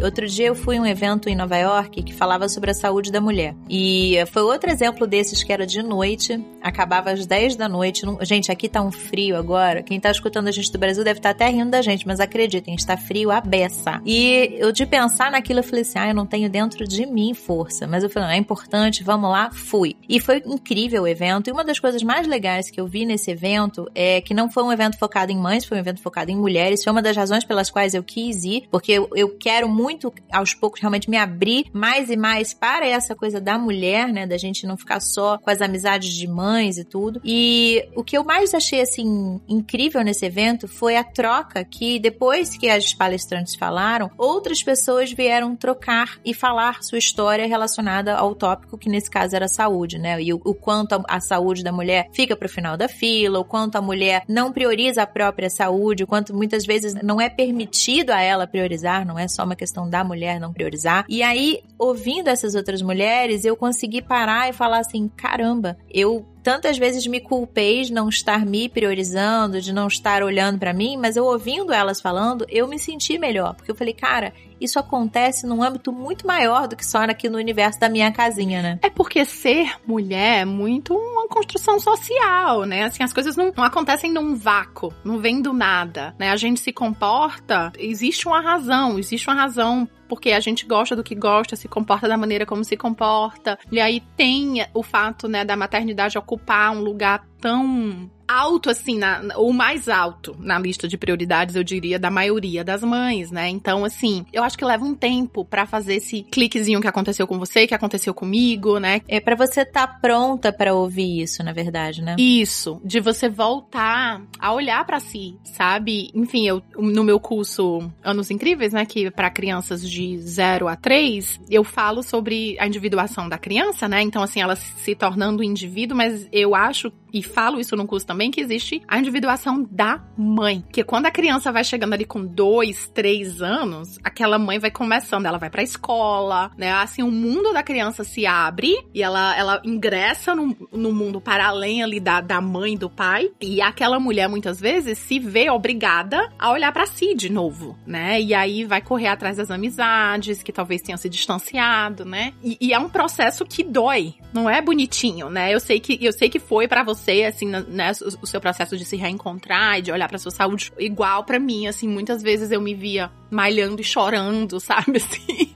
Speaker 2: Outro dia eu fui em um evento em Nova York que falava sobre a saúde da mulher. E foi outro exemplo desses que era de noite, acabava às 10 da noite. Gente, aqui tá um frio agora. Quem tá escutando a gente do Brasil deve estar tá até rindo da gente, mas acreditem, está frio a beça. E eu de pensar naquilo, eu falei assim: ah, eu não tenho dentro de mim força. Mas eu falei, não, é importante, vamos lá, fui. E foi incrível o evento. E uma das coisas mais legais que eu vi nesse evento é que não foi um evento focado em mães, foi um evento focado em mulheres. Foi uma das razões pelas quais eu quis ir, porque eu, eu quero muito, aos poucos, realmente me abrir mais e mais para essa coisa da mulher, né? Da gente não ficar só com as amizades de mães e tudo. E o que eu mais achei, assim, incrível nesse evento foi a troca que, depois que as palestrantes falaram, outras pessoas vieram trocar e falar sua história relacionada ao tópico que nesse caso era saúde, né? E o, o quanto a, a saúde da mulher fica para o final da fila, o quanto a mulher não prioriza a própria saúde, o quanto muitas vezes não é permitido a ela priorizar, não é só uma questão da mulher não priorizar. E aí, ouvindo essas outras mulheres, eu consegui parar e falar assim: caramba, eu tantas vezes me culpei de não estar me priorizando, de não estar olhando para mim, mas eu ouvindo elas falando, eu me senti melhor, porque eu falei, cara, isso acontece num âmbito muito maior do que só aqui no universo da minha casinha, né?
Speaker 4: É porque ser mulher é muito uma construção social, né? Assim, as coisas não, não acontecem num vácuo, não vem do nada, né? A gente se comporta, existe uma razão, existe uma razão porque a gente gosta do que gosta, se comporta da maneira como se comporta. E aí tem o fato, né, da maternidade ocupar um lugar tão alto, assim, na, o mais alto na lista de prioridades, eu diria, da maioria das mães, né? Então, assim, eu acho que leva um tempo para fazer esse cliquezinho que aconteceu com você, que aconteceu comigo, né?
Speaker 2: É para você estar tá pronta para ouvir isso, na verdade, né?
Speaker 4: Isso, de você voltar a olhar para si, sabe? Enfim, eu no meu curso Anos Incríveis, né, que para crianças de 0 a 3, eu falo sobre a individuação da criança, né? Então, assim, ela se tornando um indivíduo, mas eu acho e falo isso no curso também, que existe a individuação da mãe. Que quando a criança vai chegando ali com dois, três anos, aquela mãe vai começando, ela vai pra escola, né? Assim, o mundo da criança se abre e ela, ela ingressa no, no mundo para além ali da, da mãe do pai. E aquela mulher, muitas vezes, se vê obrigada a olhar para si de novo, né? E aí vai correr atrás das amizades, que talvez tenham se distanciado, né? E, e é um processo que dói, não é bonitinho, né? Eu sei que, eu sei que foi para você, assim, né, o, seu processo de se reencontrar e de olhar para sua saúde igual para mim, assim, muitas vezes eu me via malhando e chorando, sabe, assim.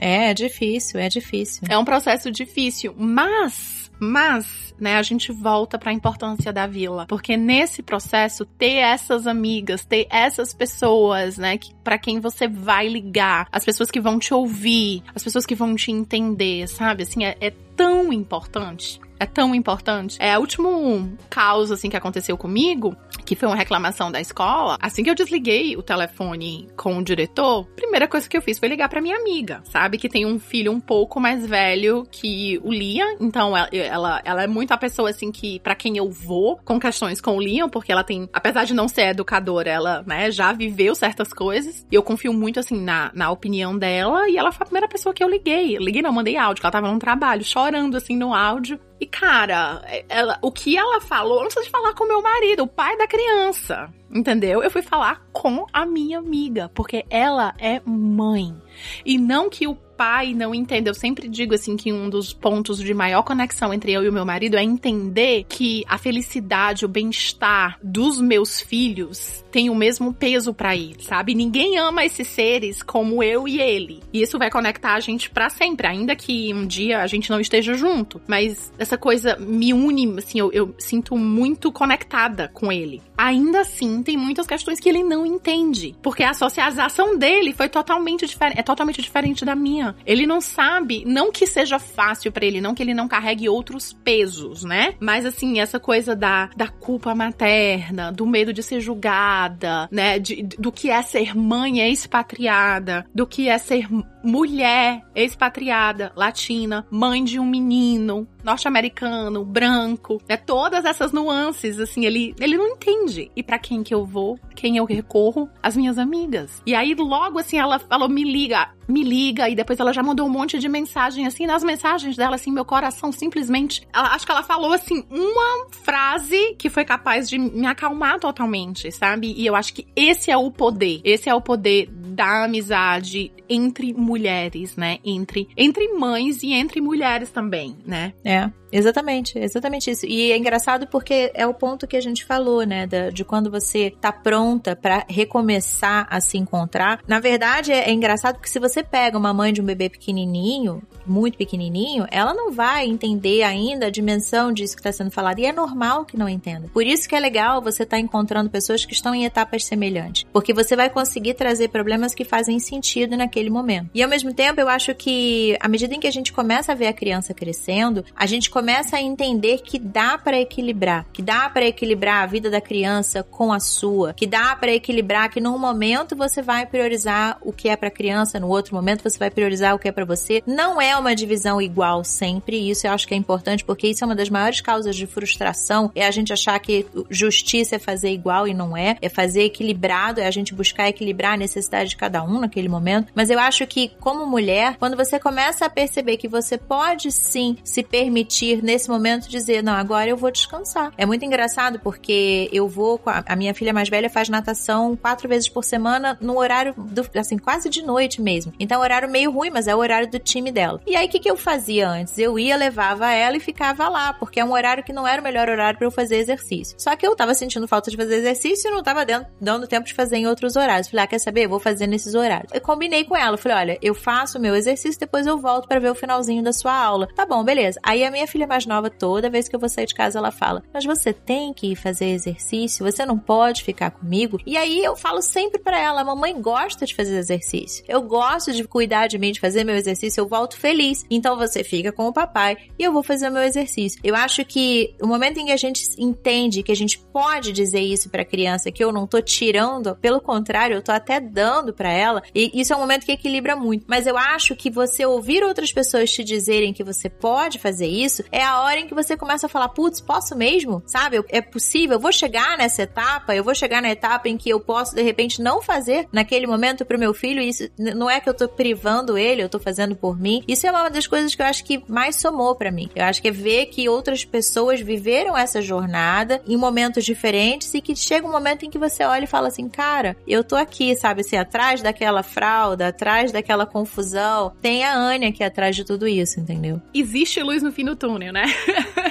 Speaker 2: É, é difícil, é difícil.
Speaker 4: É um processo difícil, mas, mas né, a gente volta para a importância da vila, porque nesse processo ter essas amigas, ter essas pessoas, né, que, para quem você vai ligar, as pessoas que vão te ouvir, as pessoas que vão te entender, sabe? Assim, é, é tão importante é tão importante. É, o último caos, assim, que aconteceu comigo, que foi uma reclamação da escola, assim que eu desliguei o telefone com o diretor, a primeira coisa que eu fiz foi ligar para minha amiga, sabe? Que tem um filho um pouco mais velho que o Liam, então ela, ela, é muito a pessoa, assim, que para quem eu vou com questões com o Liam, porque ela tem, apesar de não ser educadora, ela, né, já viveu certas coisas, e eu confio muito, assim, na, na opinião dela, e ela foi a primeira pessoa que eu liguei. Eu liguei, não, mandei áudio, que ela tava num trabalho, chorando, assim, no áudio, e, cara, ela, o que ela falou, não precisa de falar com meu marido, o pai da criança. Entendeu? Eu fui falar com a minha amiga, porque ela é mãe. E não que o pai não entenda. Eu sempre digo assim que um dos pontos de maior conexão entre eu e o meu marido é entender que a felicidade, o bem-estar dos meus filhos tem o mesmo peso para ele, sabe? Ninguém ama esses seres como eu e ele. E isso vai conectar a gente para sempre, ainda que um dia a gente não esteja junto. Mas essa coisa me une, assim, eu, eu sinto muito conectada com ele. Ainda assim, tem muitas questões que ele não entende, porque a socialização dele foi totalmente diferente, é totalmente diferente da minha. Ele não sabe, não que seja fácil para ele, não que ele não carregue outros pesos, né? Mas assim, essa coisa da, da culpa materna, do medo de ser julgada, né? De, do que é ser mãe expatriada, do que é ser mulher expatriada, latina, mãe de um menino, norte-americano, branco, né? Todas essas nuances, assim, ele, ele não entende. E para quem que eu vou? Quem eu recorro? As minhas amigas. E aí, logo assim, ela falou, me liga, me liga. E depois ela já mandou um monte de mensagem, assim, nas mensagens dela, assim, meu coração simplesmente... Ela, acho que ela falou, assim, uma frase que foi capaz de me acalmar totalmente, sabe? E eu acho que esse é o poder. Esse é o poder da amizade entre mulheres, né? Entre, entre mães e entre mulheres também, né?
Speaker 2: É. Exatamente, exatamente isso. E é engraçado porque é o ponto que a gente falou, né? De, quando você tá pronta para recomeçar a se encontrar. Na verdade, é, é engraçado porque se você pega uma mãe de um bebê pequenininho, muito pequenininho, ela não vai entender ainda a dimensão disso que está sendo falado. E é normal que não entenda. Por isso que é legal você estar tá encontrando pessoas que estão em etapas semelhantes. Porque você vai conseguir trazer problemas que fazem sentido naquele momento. E ao mesmo tempo, eu acho que à medida em que a gente começa a ver a criança crescendo, a gente começa a entender que dá para equilibrar, que dá para equilibrar a vida da criança com a sua, que dá para equilibrar que num momento você vai priorizar o que é para criança, no outro momento você vai priorizar o que é para você. Não é uma divisão igual sempre, isso eu acho que é importante porque isso é uma das maiores causas de frustração, é a gente achar que justiça é fazer igual e não é, é fazer equilibrado, é a gente buscar equilibrar a necessidade de cada um naquele momento. Mas eu acho que como mulher, quando você começa a perceber que você pode sim se permitir nesse momento dizer, não, agora eu vou descansar. É muito engraçado porque eu vou com a, a minha filha mais velha faz natação quatro vezes por semana no horário do, assim, quase de noite mesmo. Então é um horário meio ruim, mas é o horário do time dela. E aí, o que, que eu fazia antes? Eu ia, levava ela e ficava lá, porque é um horário que não era o melhor horário para eu fazer exercício. Só que eu tava sentindo falta de fazer exercício e não tava dando, dando tempo de fazer em outros horários. Falei, ah, quer saber? Vou fazer nesses horários. Eu combinei com ela. Falei, olha, eu faço o meu exercício, depois eu volto para ver o finalzinho da sua aula. Tá bom, beleza. Aí a minha filha mais nova, toda vez que eu vou sair de casa, ela fala, mas você tem que ir fazer exercício, você não pode ficar comigo. E aí eu falo sempre para ela, mamãe gosta de fazer exercício. Eu gosto de cuidar de mim, de fazer meu exercício, eu volto feliz. Então você fica com o papai e eu vou fazer meu exercício. Eu acho que o momento em que a gente entende que a gente pode dizer isso para a criança, que eu não tô tirando, pelo contrário, eu tô até dando para ela, e isso é um momento que equilibra muito. Mas eu acho que você ouvir outras pessoas te dizerem que você pode fazer isso, é a hora em que você começa a falar, putz, posso mesmo? Sabe? É possível, eu vou chegar nessa etapa, eu vou chegar na etapa em que eu posso, de repente, não fazer naquele momento pro meu filho, isso não é que eu tô privando ele, eu tô fazendo por mim. Isso é uma das coisas que eu acho que mais somou para mim. Eu acho que é ver que outras pessoas viveram essa jornada em momentos diferentes e que chega um momento em que você olha e fala assim, cara, eu tô aqui, sabe, assim, atrás daquela fralda, atrás daquela confusão, tem a Anya aqui atrás de tudo isso, entendeu?
Speaker 4: Existe luz no fim do túnel, né?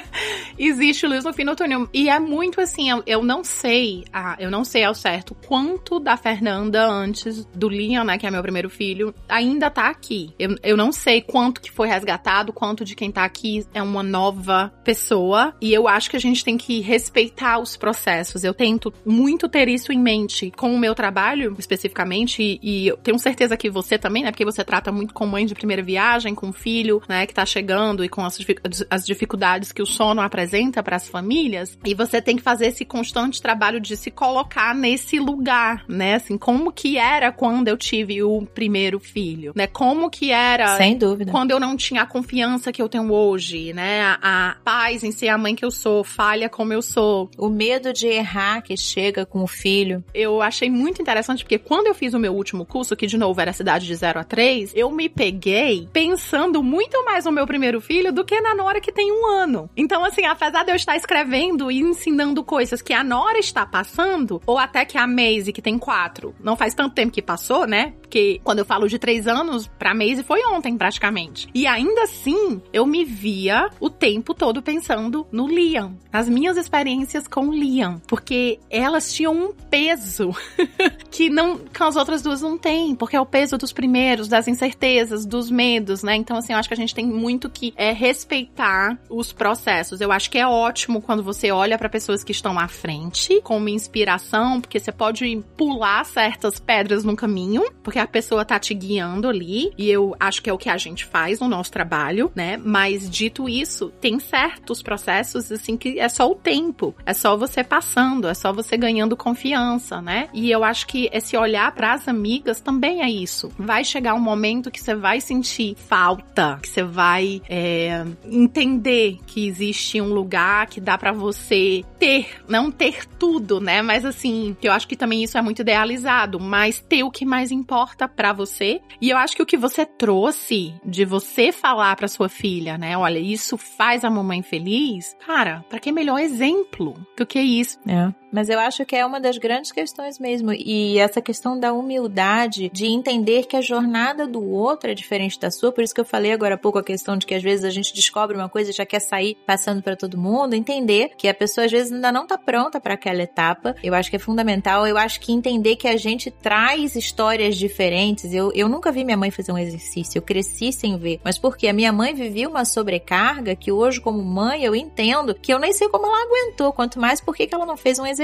Speaker 4: Existe luz no fim do túnel. E é muito assim, eu, eu não sei, eu não sei ao certo quanto da Fernanda antes do Liam, né, que é meu primeiro filho, ainda tá aqui. Eu, eu não sei quanto que foi resgatado, quanto de quem tá aqui é uma nova pessoa. E eu acho que a gente tem que respeitar os processos. Eu tento muito ter isso em mente com o meu trabalho, especificamente, e, e eu tenho certeza que você também, né, porque você trata muito com mãe de primeira viagem, com filho, né, que tá chegando e com as, as dificuldades que o sono apresenta para as famílias. E você tem que fazer esse constante trabalho de se colocar nesse lugar, né? Assim, como que era quando eu tive o primeiro filho, né? Como que era
Speaker 2: Sem dúvida.
Speaker 4: quando eu não tinha a confiança que eu tenho hoje, né? A, a paz em ser a mãe que eu sou, falha como eu sou.
Speaker 2: O medo de errar que chega com o filho.
Speaker 4: Eu achei muito interessante porque quando eu fiz o meu último curso, que de novo era cidade de 0 a 3, eu me peguei pensando muito mais no meu primeiro filho do que na Nora que tem um ano. Então, assim, apesar de eu estar escrevendo e ensinando coisas que a Nora está passando, ou até que a Maisie, que tem quatro, não faz tanto tempo que passou, né? Porque quando eu falo de três anos, pra Maisie foi ontem, praticamente. E ainda assim, eu me via o tempo todo pensando no Liam, nas minhas experiências com o Liam. Porque elas tinham um peso que não que as outras duas não têm, porque é o peso dos primeiros, das incertezas, dos medos, né? Então, assim, eu acho que a gente tem muito que é, respeitar os processos. Eu acho que é ótimo quando você olha para pessoas que estão à frente como inspiração, porque você pode pular certas pedras no caminho, porque a pessoa tá te guiando ali, e eu acho que é o que a gente faz no nosso trabalho, né? Mas dito isso, tem certos processos assim que é só o tempo, é só você passando, é só você ganhando confiança, né? E eu acho que esse olhar para as amigas também é isso. Vai chegar um momento que você vai sentir falta, que você vai é, entender que existe um lugar que dá para você ter, não ter tudo, né? Mas assim, eu acho que também isso é muito idealizado, mas ter o que mais importa para você. E eu acho que o que você trouxe de você falar para sua filha, né? Olha, isso faz a mamãe feliz. Cara, para que melhor exemplo do que isso?
Speaker 2: É. Mas eu acho que é uma das grandes questões mesmo. E essa questão da humildade, de entender que a jornada do outro é diferente da sua, por isso que eu falei agora há pouco a questão de que às vezes a gente descobre uma coisa e já quer sair passando para todo mundo, entender que a pessoa às vezes ainda não tá pronta para aquela etapa. Eu acho que é fundamental, eu acho que entender que a gente traz histórias diferentes. Eu, eu nunca vi minha mãe fazer um exercício, eu cresci sem ver. Mas porque a minha mãe vivia uma sobrecarga que hoje, como mãe, eu entendo que eu nem sei como ela aguentou, quanto mais por que ela não fez um exercício.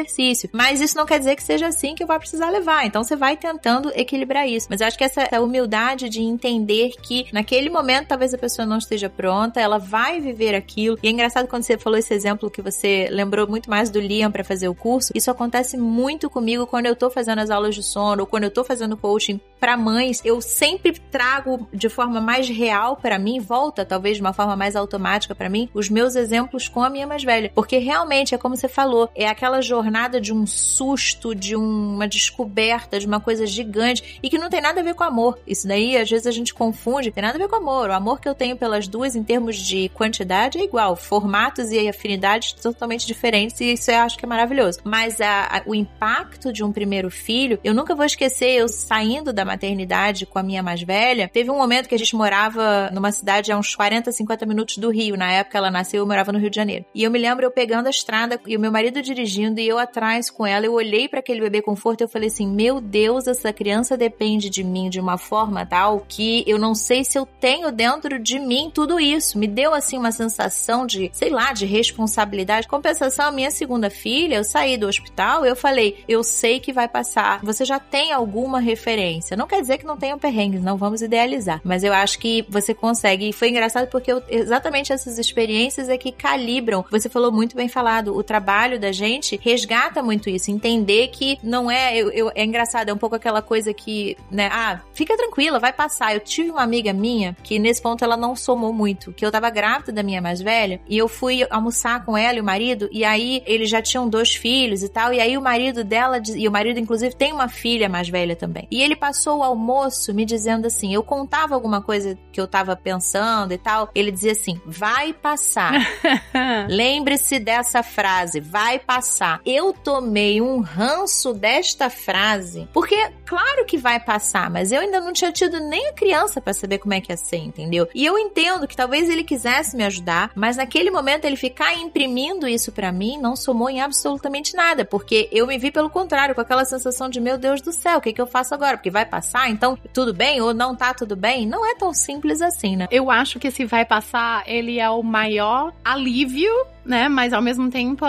Speaker 2: Mas isso não quer dizer que seja assim que eu vou precisar levar. Então você vai tentando equilibrar isso. Mas eu acho que essa, essa humildade de entender que naquele momento talvez a pessoa não esteja pronta, ela vai viver aquilo. E é engraçado quando você falou esse exemplo que você lembrou muito mais do Liam para fazer o curso. Isso acontece muito comigo quando eu tô fazendo as aulas de sono ou quando eu tô fazendo coaching para mães. Eu sempre trago de forma mais real para mim, volta talvez de uma forma mais automática para mim, os meus exemplos com a minha mais velha. Porque realmente é como você falou, é aquela jornada de um susto, de uma descoberta, de uma coisa gigante e que não tem nada a ver com amor. Isso daí às vezes a gente confunde, tem nada a ver com amor. O amor que eu tenho pelas duas em termos de quantidade é igual, formatos e afinidades totalmente diferentes e isso eu acho que é maravilhoso. Mas a, a, o impacto de um primeiro filho, eu nunca vou esquecer eu saindo da maternidade com a minha mais velha. Teve um momento que a gente morava numa cidade a uns 40, 50 minutos do Rio. Na época ela nasceu, eu morava no Rio de Janeiro. E eu me lembro eu pegando a estrada e o meu marido dirigindo e eu atrás com ela. Eu olhei para aquele bebê conforto e eu falei assim: Meu Deus, essa criança depende de mim de uma forma tal que eu não sei se eu tenho dentro de mim tudo isso. Me deu assim uma sensação de, sei lá, de responsabilidade. Compensação, minha segunda filha, eu saí do hospital, eu falei: Eu sei que vai passar. Você já tem alguma referência. Não quer dizer que não tenham perrengues, não vamos idealizar. Mas eu acho que você consegue. E foi engraçado porque eu, exatamente essas experiências é que calibram. Você falou muito bem falado. O trabalho da gente resgata muito isso. Entender que não é. Eu, eu, é engraçado, é um pouco aquela coisa que, né? Ah, fica tranquila, vai passar. Eu tive uma amiga minha que nesse ponto ela não somou muito. Que eu tava grávida da minha mais velha e eu fui almoçar com ela e o marido. E aí eles já tinham dois filhos e tal. E aí o marido dela, e o marido inclusive tem uma filha mais velha também. E ele passou o almoço me dizendo assim: eu contava alguma coisa que eu tava pensando e tal. Ele dizia assim: vai passar. Lembre-se dessa frase, vai passar. Eu tomei um ranço desta frase, porque claro que vai passar, mas eu ainda não tinha tido nem a criança para saber como é que ia ser, entendeu? E eu entendo que talvez ele quisesse me ajudar, mas naquele momento ele ficar imprimindo isso para mim não somou em absolutamente nada, porque eu me vi pelo contrário, com aquela sensação de meu Deus do céu, o que, que eu faço agora? Porque vai passar, então tudo bem ou não tá tudo bem? Não é tão simples assim, né?
Speaker 4: Eu acho que esse vai passar, ele é o maior alívio né? Mas ao mesmo tempo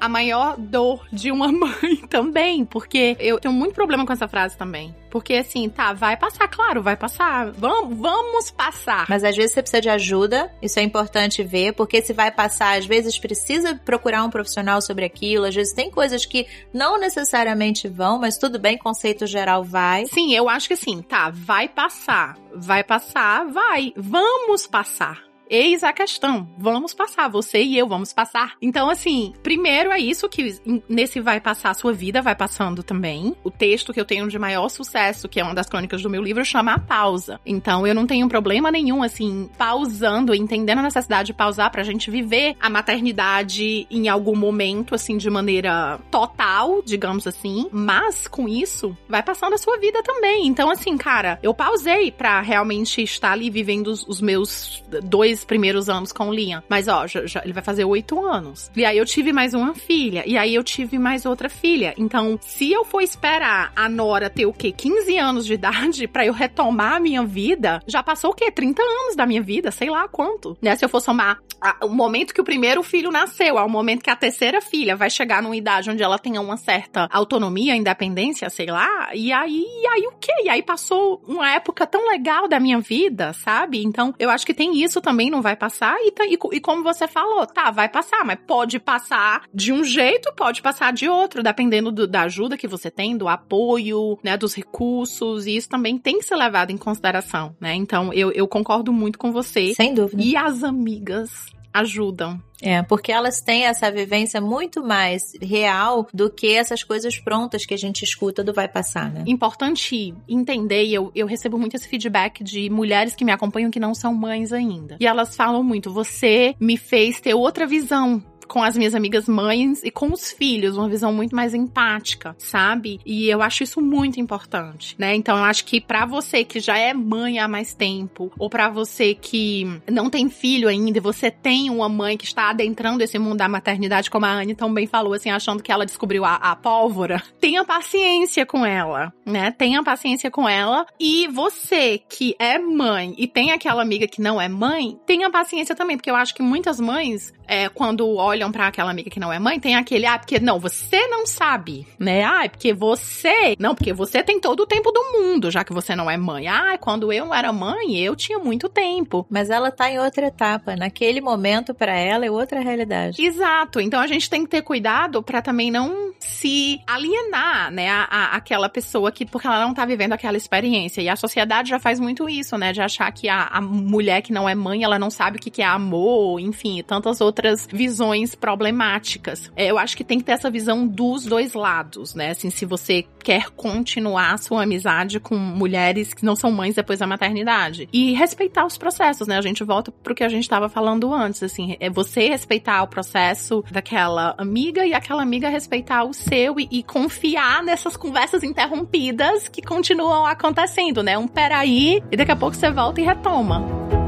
Speaker 4: a maior dor de uma mãe também, porque eu tenho muito problema com essa frase também. Porque assim, tá, vai passar, claro, vai passar. Vamos, vamos passar.
Speaker 2: Mas às vezes você precisa de ajuda, isso é importante ver, porque se vai passar, às vezes precisa procurar um profissional sobre aquilo, às vezes tem coisas que não necessariamente vão, mas tudo bem, conceito geral vai.
Speaker 4: Sim, eu acho que assim, tá, vai passar. Vai passar, vai. Vamos passar. Eis a questão. Vamos passar, você e eu vamos passar. Então, assim, primeiro é isso que nesse vai passar a sua vida, vai passando também. O texto que eu tenho de maior sucesso, que é uma das crônicas do meu livro, chama a pausa. Então, eu não tenho problema nenhum, assim, pausando, entendendo a necessidade de pausar pra gente viver a maternidade em algum momento, assim, de maneira total, digamos assim. Mas, com isso, vai passando a sua vida também. Então, assim, cara, eu pausei pra realmente estar ali vivendo os, meus dois dois primeiros anos com o. Mas, ó, já, já, ele vai fazer oito anos. E aí eu tive mais uma filha. E aí eu tive mais outra filha. Então, se eu for esperar a Nora ter o quê? 15 anos de idade para eu retomar a minha vida, já passou o quê? 30 anos da minha vida, sei lá quanto. Né? Se eu for somar a, o momento que o primeiro filho nasceu, ao momento que a terceira filha vai chegar numa idade onde ela tenha uma certa autonomia, independência, sei lá. E aí, e aí o quê? E aí passou uma época tão legal da minha vida, sabe? Então, eu acho que tem isso também não vai passar. E, e, e, como você falou, tá, vai passar, mas pode passar de um jeito, pode passar de outro, dependendo do, da ajuda que você tem, do apoio, né, dos recursos. E isso também tem que ser levado em consideração, né? Então, eu, eu concordo muito com você.
Speaker 2: Sem dúvida.
Speaker 4: E as amigas ajudam.
Speaker 2: É, porque elas têm essa vivência muito mais real do que essas coisas prontas que a gente escuta do vai passar, né?
Speaker 4: Importante entender, eu, eu recebo muito esse feedback de mulheres que me acompanham que não são mães ainda. E elas falam muito: você me fez ter outra visão com as minhas amigas mães e com os filhos, uma visão muito mais empática, sabe? E eu acho isso muito importante, né? Então eu acho que para você que já é mãe há mais tempo, ou para você que não tem filho ainda e você tem uma mãe que está adentrando esse mundo da maternidade, como a Anne também falou, assim, achando que ela descobriu a, a pólvora, tenha paciência com ela, né? Tenha paciência com ela. E você que é mãe e tem aquela amiga que não é mãe, tenha paciência também, porque eu acho que muitas mães, é, quando olham para aquela amiga que não é mãe, tem aquele, ah, porque não, você não sabe, né? Ah, é porque você. Não, porque você tem todo o tempo do mundo, já que você não é mãe. Ah, quando eu era mãe, eu tinha muito tempo.
Speaker 2: Mas ela tá em outra etapa. Naquele momento, para ela, é outra realidade.
Speaker 4: Exato. Então a gente tem que ter cuidado para também não se alienar, né, a, a, aquela pessoa que, porque ela não tá vivendo aquela experiência. E a sociedade já faz muito isso, né, de achar que a, a mulher que não é mãe, ela não sabe o que, que é amor, enfim, tantas outras visões problemáticas. É, eu acho que tem que ter essa visão dos dois lados, né, assim, se você quer continuar sua amizade com mulheres que não são mães depois da maternidade. E respeitar os processos, né, a gente volta pro que a gente estava falando antes, assim, é você respeitar o processo daquela amiga e aquela amiga respeitar o seu e, e confiar nessas conversas interrompidas que continuam acontecendo, né? Um peraí e daqui a pouco você volta e retoma.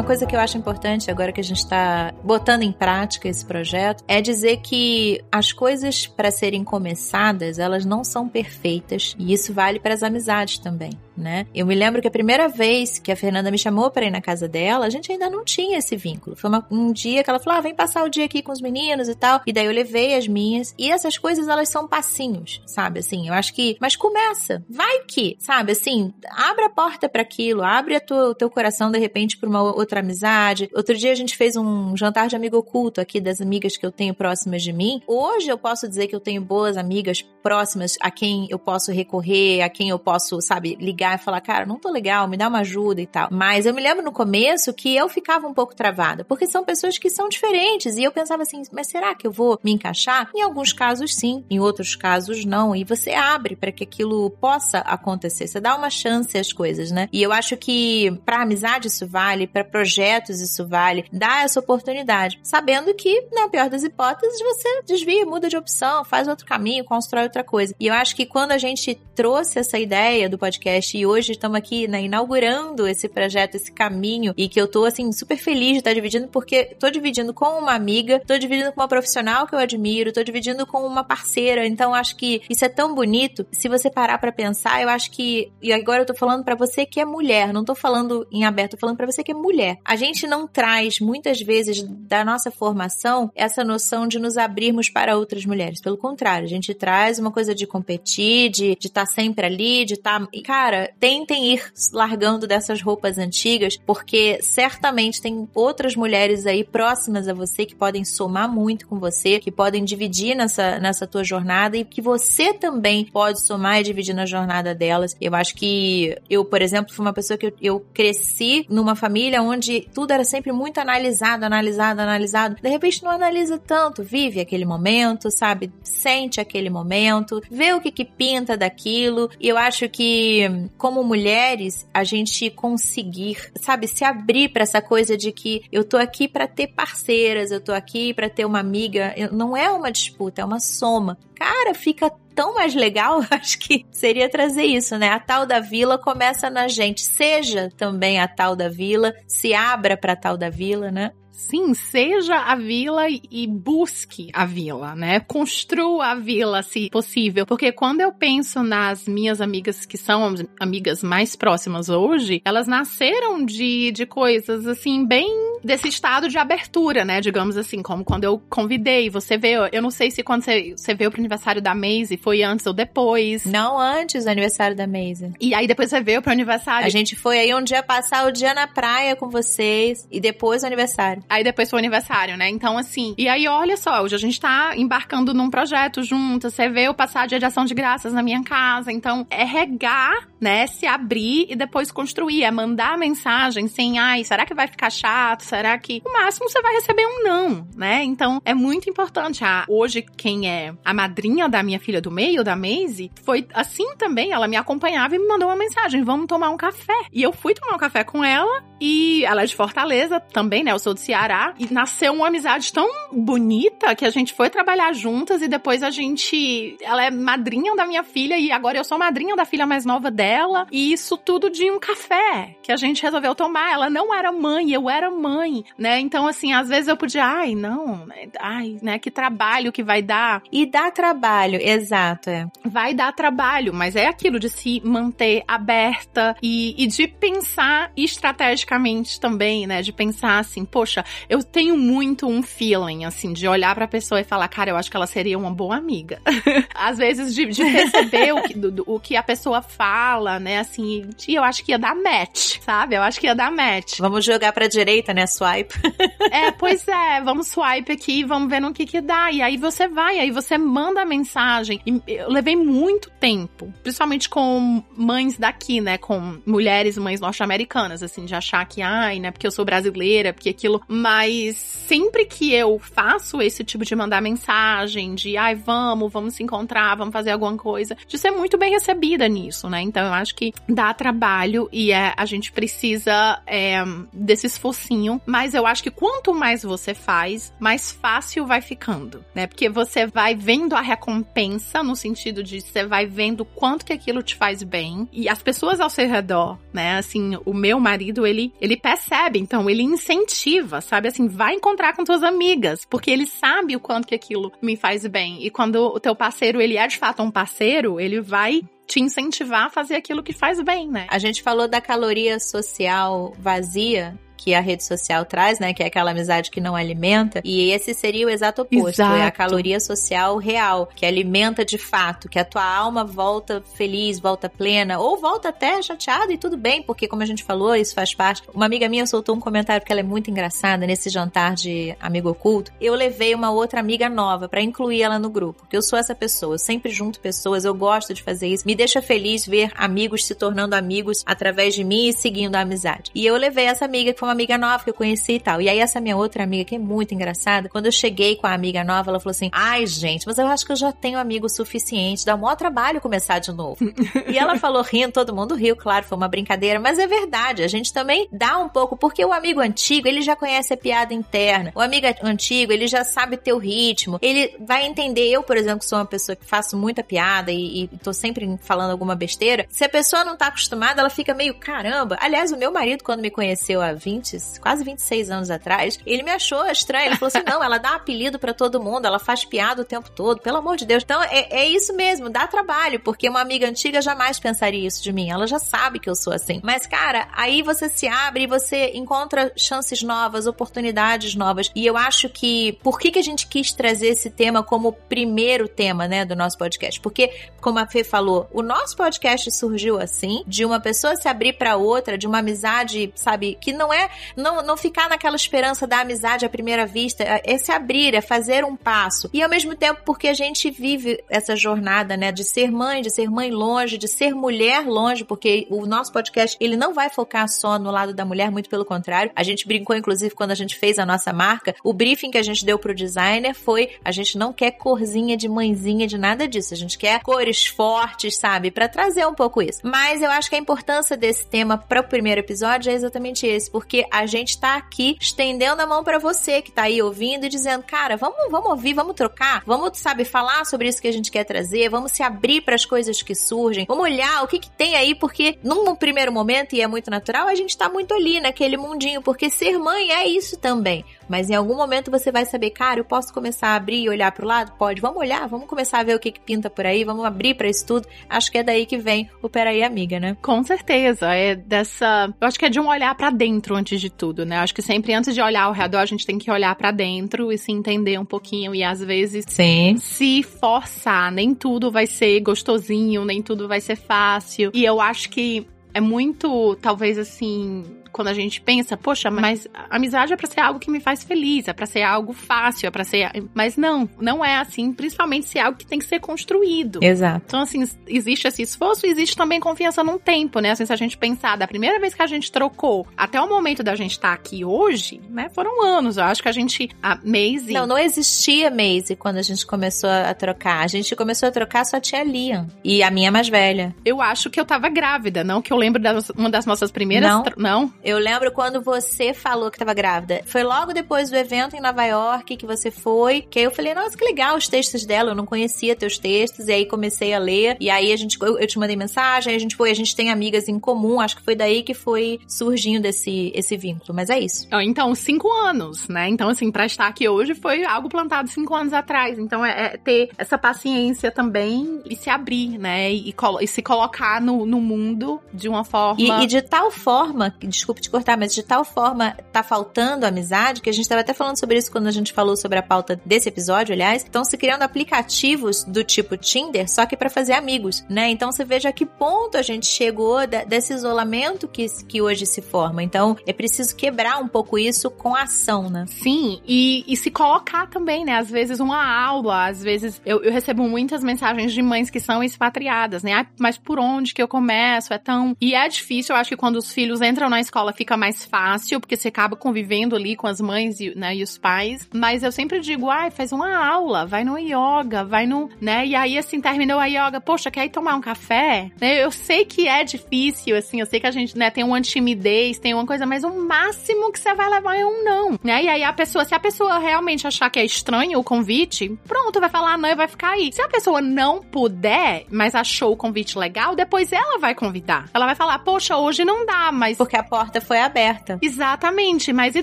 Speaker 2: Uma coisa que eu acho importante agora que a gente está botando em prática esse projeto é dizer que as coisas para serem começadas elas não são perfeitas e isso vale para as amizades também né? Eu me lembro que a primeira vez que a Fernanda me chamou para ir na casa dela, a gente ainda não tinha esse vínculo. Foi uma, um dia que ela falou: ah, vem passar o dia aqui com os meninos e tal. E daí eu levei as minhas. E essas coisas, elas são passinhos, sabe? Assim, eu acho que. Mas começa. Vai que, sabe? Assim, abre a porta para aquilo, abre o teu coração de repente para uma outra amizade. Outro dia a gente fez um jantar de amigo oculto aqui das amigas que eu tenho próximas de mim. Hoje eu posso dizer que eu tenho boas amigas próximas a quem eu posso recorrer, a quem eu posso, sabe, ligar e falar, cara, não tô legal, me dá uma ajuda e tal. Mas eu me lembro no começo que eu ficava um pouco travada, porque são pessoas que são diferentes. E eu pensava assim, mas será que eu vou me encaixar? Em alguns casos, sim, em outros casos, não. E você abre para que aquilo possa acontecer. Você dá uma chance às coisas, né? E eu acho que para amizade isso vale, para projetos isso vale. Dá essa oportunidade, sabendo que, na pior das hipóteses, você desvia, muda de opção, faz outro caminho, constrói outra coisa. E eu acho que quando a gente trouxe essa ideia do podcast e hoje estamos aqui né, inaugurando esse projeto, esse caminho e que eu tô assim super feliz de estar dividindo porque tô dividindo com uma amiga, tô dividindo com uma profissional que eu admiro, tô dividindo com uma parceira. Então acho que isso é tão bonito. Se você parar para pensar, eu acho que e agora eu tô falando para você que é mulher, não tô falando em aberto, tô falando para você que é mulher. A gente não traz muitas vezes da nossa formação essa noção de nos abrirmos para outras mulheres. Pelo contrário, a gente traz uma coisa de competir, de estar tá sempre ali, de estar, tá... cara, tentem ir largando dessas roupas antigas, porque certamente tem outras mulheres aí próximas a você que podem somar muito com você, que podem dividir nessa, nessa tua jornada e que você também pode somar e dividir na jornada delas. Eu acho que eu, por exemplo, fui uma pessoa que eu, eu cresci numa família onde tudo era sempre muito analisado, analisado, analisado. De repente não analisa tanto, vive aquele momento, sabe? Sente aquele momento, vê o que que pinta daquilo. E eu acho que como mulheres, a gente conseguir, sabe, se abrir para essa coisa de que eu tô aqui para ter parceiras, eu tô aqui para ter uma amiga, não é uma disputa, é uma soma. Cara, fica tão mais legal, acho que seria trazer isso, né? A tal da vila começa na gente. Seja também a tal da vila, se abra para tal da vila, né?
Speaker 4: Sim, seja a vila e busque a vila, né? Construa a vila, se possível. Porque quando eu penso nas minhas amigas que são amigas mais próximas hoje, elas nasceram de, de coisas assim, bem desse estado de abertura, né? Digamos assim, como quando eu convidei, você veio. Eu não sei se quando você, você veio pro aniversário da Maisie foi antes ou depois.
Speaker 2: Não antes do aniversário da Maisie.
Speaker 4: E aí depois você veio pro aniversário.
Speaker 2: A gente foi aí um dia passar o dia na praia com vocês e depois o aniversário.
Speaker 4: Aí depois foi o aniversário, né? Então, assim. E aí, olha só, hoje a gente tá embarcando num projeto junto. Você veio passar dia de ação de graças na minha casa. Então, é regar, né? Se abrir e depois construir. É mandar mensagem sem, ai, será que vai ficar chato? Será que o máximo você vai receber um não, né? Então é muito importante. Ah, hoje, quem é a madrinha da minha filha do meio, da Maisie, foi assim também. Ela me acompanhava e me mandou uma mensagem: vamos tomar um café. E eu fui tomar um café com ela e ela é de Fortaleza também, né? Eu sou do Ceará. E nasceu uma amizade tão bonita que a gente foi trabalhar juntas e depois a gente. Ela é madrinha da minha filha e agora eu sou madrinha da filha mais nova dela. E isso tudo de um café que a gente resolveu tomar. Ela não era mãe, eu era mãe, né? Então, assim, às vezes eu podia, ai, não, ai, né? Que trabalho que vai dar.
Speaker 2: E dá trabalho, exato, é.
Speaker 4: Vai dar trabalho, mas é aquilo de se manter aberta e, e de pensar estrategicamente também, né? De pensar assim, poxa, eu tenho muito um feeling, assim, de olhar pra pessoa e falar, cara, eu acho que ela seria uma boa amiga. Às vezes, de, de perceber o, que, do, o que a pessoa fala, né? Assim, e eu acho que ia dar match, sabe? Eu acho que ia dar match.
Speaker 2: Vamos jogar pra direita, né? Swipe.
Speaker 4: é, pois é, vamos swipe aqui, vamos ver no que que dá. E aí você vai, aí você manda a mensagem. E eu levei muito tempo, principalmente com mães daqui, né? Com mulheres, mães norte-americanas, assim, de achar que, ai, né? Porque eu sou brasileira, porque aquilo. Mas sempre que eu faço esse tipo de mandar mensagem, de, ai, vamos, vamos se encontrar, vamos fazer alguma coisa, de ser muito bem recebida nisso, né? Então eu acho que dá trabalho e é, a gente precisa é, desse esforcinho, mas eu acho que quanto mais você faz, mais fácil vai ficando, né? Porque você vai vendo a recompensa no sentido de você vai vendo quanto que aquilo te faz bem e as pessoas ao seu redor, né? Assim, o meu marido, ele, ele percebe, então ele incentiva, sabe? Assim, vai encontrar com tuas amigas, porque ele sabe o quanto que aquilo me faz bem. E quando o teu parceiro, ele é de fato um parceiro, ele vai te incentivar a fazer aquilo que faz bem, né?
Speaker 2: A gente falou da caloria social vazia que a rede social traz, né? Que é aquela amizade que não alimenta. E esse seria o exato oposto. Exato. É a caloria social real, que alimenta de fato, que a tua alma volta feliz, volta plena, ou volta até chateada e tudo bem, porque como a gente falou, isso faz parte. Uma amiga minha soltou um comentário porque ela é muito engraçada nesse jantar de amigo oculto. Eu levei uma outra amiga nova para incluir ela no grupo, porque eu sou essa pessoa, eu sempre junto pessoas, eu gosto de fazer isso. Me deixa feliz ver amigos se tornando amigos através de mim e seguindo a amizade. E eu levei essa amiga que foi uma amiga nova que eu conheci e tal. E aí essa minha outra amiga, que é muito engraçada, quando eu cheguei com a amiga nova, ela falou assim: "Ai, gente, mas eu acho que eu já tenho amigo suficiente, dá o maior trabalho começar de novo". e ela falou rindo, todo mundo riu, claro, foi uma brincadeira, mas é verdade, a gente também dá um pouco, porque o amigo antigo, ele já conhece a piada interna. O amigo antigo, ele já sabe ter o ritmo, ele vai entender. Eu, por exemplo, sou uma pessoa que faço muita piada e, e tô sempre falando alguma besteira. Se a pessoa não tá acostumada, ela fica meio caramba. Aliás, o meu marido, quando me conheceu há 20 quase 26 anos atrás, ele me achou estranho. Ele falou assim: não, ela dá apelido para todo mundo, ela faz piada o tempo todo, pelo amor de Deus. Então é, é isso mesmo, dá trabalho, porque uma amiga antiga jamais pensaria isso de mim. Ela já sabe que eu sou assim. Mas, cara, aí você se abre e você encontra chances novas, oportunidades novas. E eu acho que por que, que a gente quis trazer esse tema como primeiro tema, né, do nosso podcast? Porque, como a Fê falou, o nosso podcast surgiu assim, de uma pessoa se abrir para outra, de uma amizade, sabe, que não é não, não ficar naquela esperança da amizade à primeira vista, é, é se abrir, é fazer um passo. E ao mesmo tempo, porque a gente vive essa jornada, né, de ser mãe, de ser mãe longe, de ser mulher longe, porque o nosso podcast, ele não vai focar só no lado da mulher, muito pelo contrário. A gente brincou, inclusive, quando a gente fez a nossa marca, o briefing que a gente deu pro designer foi, a gente não quer corzinha de mãezinha, de nada disso. A gente quer cores fortes, sabe? para trazer um pouco isso. Mas eu acho que a importância desse tema para o primeiro episódio é exatamente esse, porque a gente tá aqui estendendo a mão para você que tá aí ouvindo e dizendo, cara, vamos, vamos ouvir, vamos trocar, vamos, sabe, falar sobre isso que a gente quer trazer, vamos se abrir para as coisas que surgem, vamos olhar o que que tem aí, porque num primeiro momento, e é muito natural, a gente tá muito ali naquele mundinho, porque ser mãe é isso também. Mas em algum momento você vai saber, cara, eu posso começar a abrir e olhar pro lado? Pode, vamos olhar, vamos começar a ver o que, que pinta por aí, vamos abrir para isso tudo. Acho que é daí que vem o Peraí Amiga, né?
Speaker 4: Com certeza, é dessa. Eu acho que é de um olhar para dentro antes de tudo, né? Eu acho que sempre antes de olhar ao redor, a gente tem que olhar para dentro e se entender um pouquinho e às vezes
Speaker 2: Sim.
Speaker 4: se forçar. Nem tudo vai ser gostosinho, nem tudo vai ser fácil. E eu acho que é muito, talvez assim, quando a gente pensa, poxa, mas amizade é pra ser algo que me faz feliz, é pra ser algo fácil, é pra ser. Mas não, não é assim, principalmente se é algo que tem que ser construído.
Speaker 2: Exato.
Speaker 4: Então, assim, existe esse esforço e existe também confiança num tempo, né? Assim, se a gente pensar da primeira vez que a gente trocou até o momento da gente estar tá aqui hoje, né? Foram anos. Eu acho que a gente. A Maisie.
Speaker 2: Não, não existia Maisie quando a gente começou a trocar. A gente começou a trocar só tinha Liam. E a minha mais velha.
Speaker 4: Eu acho que eu tava grávida, não que eu lembro de uma das nossas primeiras.
Speaker 2: Não.
Speaker 4: Não.
Speaker 2: Eu lembro quando você falou que tava grávida. Foi logo depois do evento em Nova York que você foi. Que aí eu falei, nossa, que legal os textos dela. Eu não conhecia teus textos. E aí comecei a ler. E aí a gente, eu, eu te mandei mensagem, a gente foi, a gente tem amigas em comum. Acho que foi daí que foi surgindo esse, esse vínculo. Mas é isso.
Speaker 4: Então, cinco anos, né? Então, assim, pra estar aqui hoje foi algo plantado cinco anos atrás. Então, é, é ter essa paciência também e se abrir, né? E, e se colocar no, no mundo de uma forma.
Speaker 2: E, e, de tal forma, desculpe te cortar, mas de tal forma tá faltando amizade, que a gente tava até falando sobre isso quando a gente falou sobre a pauta desse episódio, aliás. Estão se criando aplicativos do tipo Tinder, só que para fazer amigos, né? Então você veja a que ponto a gente chegou desse isolamento que, que hoje se forma. Então é preciso quebrar um pouco isso com ação, né?
Speaker 4: Sim, e, e se colocar também, né? Às vezes uma aula, às vezes eu, eu recebo muitas mensagens de mães que são expatriadas, né? Ah, mas por onde que eu começo? É tão. E é difícil, eu acho que quando os filhos entram na escola fica mais fácil, porque você acaba convivendo ali com as mães e, né, e os pais. Mas eu sempre digo, ai, faz uma aula, vai no yoga, vai no. né? E aí, assim, terminou a yoga, poxa, quer ir tomar um café? Né? Eu sei que é difícil, assim, eu sei que a gente, né, tem uma timidez, tem uma coisa, mas o máximo que você vai levar é um não, né? E aí a pessoa, se a pessoa realmente achar que é estranho o convite, pronto, vai falar não e vai ficar aí. Se a pessoa não puder, mas achou o convite legal, depois ela vai convidar. Ela vai falar, poxa, hoje não dá, mas.
Speaker 2: Porque a porta foi aberta.
Speaker 4: Exatamente, mas e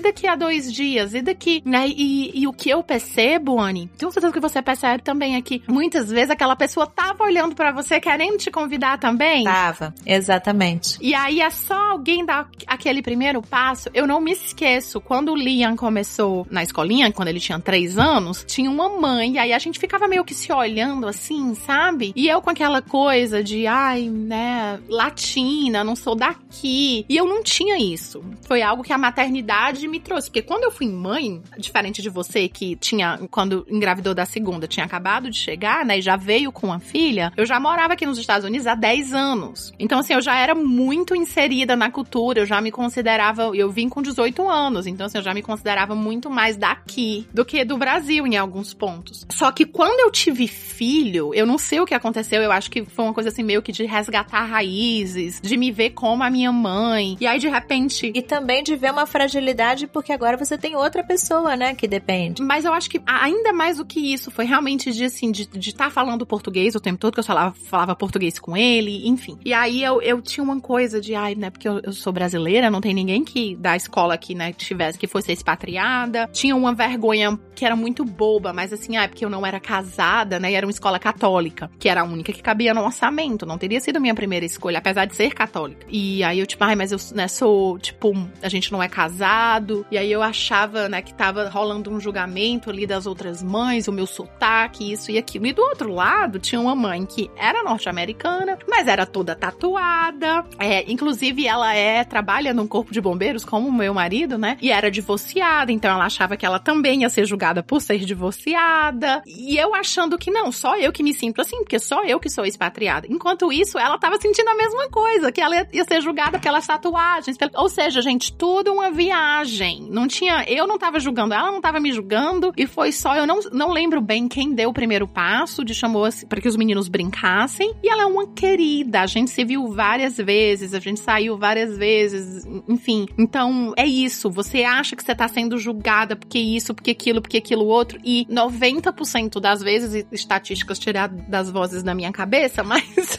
Speaker 4: daqui a dois dias? E daqui, né? E, e o que eu percebo, Anne, tenho certeza que você percebe também aqui. Muitas vezes aquela pessoa tava olhando para você querendo te convidar também.
Speaker 2: Tava, exatamente.
Speaker 4: E aí é só alguém dar aquele primeiro passo. Eu não me esqueço, quando o Liam começou na escolinha, quando ele tinha três anos, tinha uma mãe, e aí a gente ficava meio que se olhando assim, sabe? E eu com aquela coisa de, ai, né, latina, não sou daqui. E eu não tinha isso. Foi algo que a maternidade me trouxe. Porque quando eu fui mãe, diferente de você que tinha, quando engravidou da segunda, tinha acabado de chegar, né, e já veio com a filha, eu já morava aqui nos Estados Unidos há 10 anos. Então, assim, eu já era muito inserida na cultura, eu já me considerava, eu vim com 18 anos, então, assim, eu já me considerava muito mais daqui do que do Brasil em alguns pontos. Só que quando eu tive filho, eu não sei o que aconteceu, eu acho que foi uma coisa assim meio que de resgatar raízes, de me ver como a minha mãe. E aí, de repente.
Speaker 2: E também de ver uma fragilidade, porque agora você tem outra pessoa, né, que depende.
Speaker 4: Mas eu acho que ainda mais do que isso, foi realmente de assim, de estar tá falando português o tempo todo, que eu falava, falava português com ele, enfim. E aí eu, eu tinha uma coisa de, ai, né, porque eu, eu sou brasileira, não tem ninguém que da escola aqui, né, tivesse, que fosse expatriada. Tinha uma vergonha que era muito boba, mas assim, é porque eu não era casada, né, e era uma escola católica, que era a única que cabia no orçamento, não teria sido a minha primeira escolha, apesar de ser católica. E aí eu, tipo, ai, mas eu, né, sou, tipo, a gente não é casado, e aí eu achava, né, que tava rolando um julgamento ali das outras mães, o meu sotaque, isso e aquilo. E do outro lado, tinha uma mãe que era norte-americana, mas era toda tatuada, é, inclusive ela é, trabalha num corpo de bombeiros, como o meu marido, né, e era divorciada, então ela achava que ela também ia ser julgada por ser divorciada, e eu achando que não, só eu que me sinto assim, porque só eu que sou expatriada. Enquanto isso, ela tava sentindo a mesma coisa, que ela ia ser julgada pelas tatuagens. Ou seja, gente, tudo uma viagem. Não tinha. Eu não tava julgando, ela não tava me julgando. E foi só. Eu não, não lembro bem quem deu o primeiro passo de chamou assim, para que os meninos brincassem. E ela é uma querida. A gente se viu várias vezes, a gente saiu várias vezes. Enfim. Então, é isso. Você acha que você tá sendo julgada porque isso, porque aquilo, porque aquilo outro. E 90% das vezes, estatísticas tirar das vozes da minha cabeça, mas.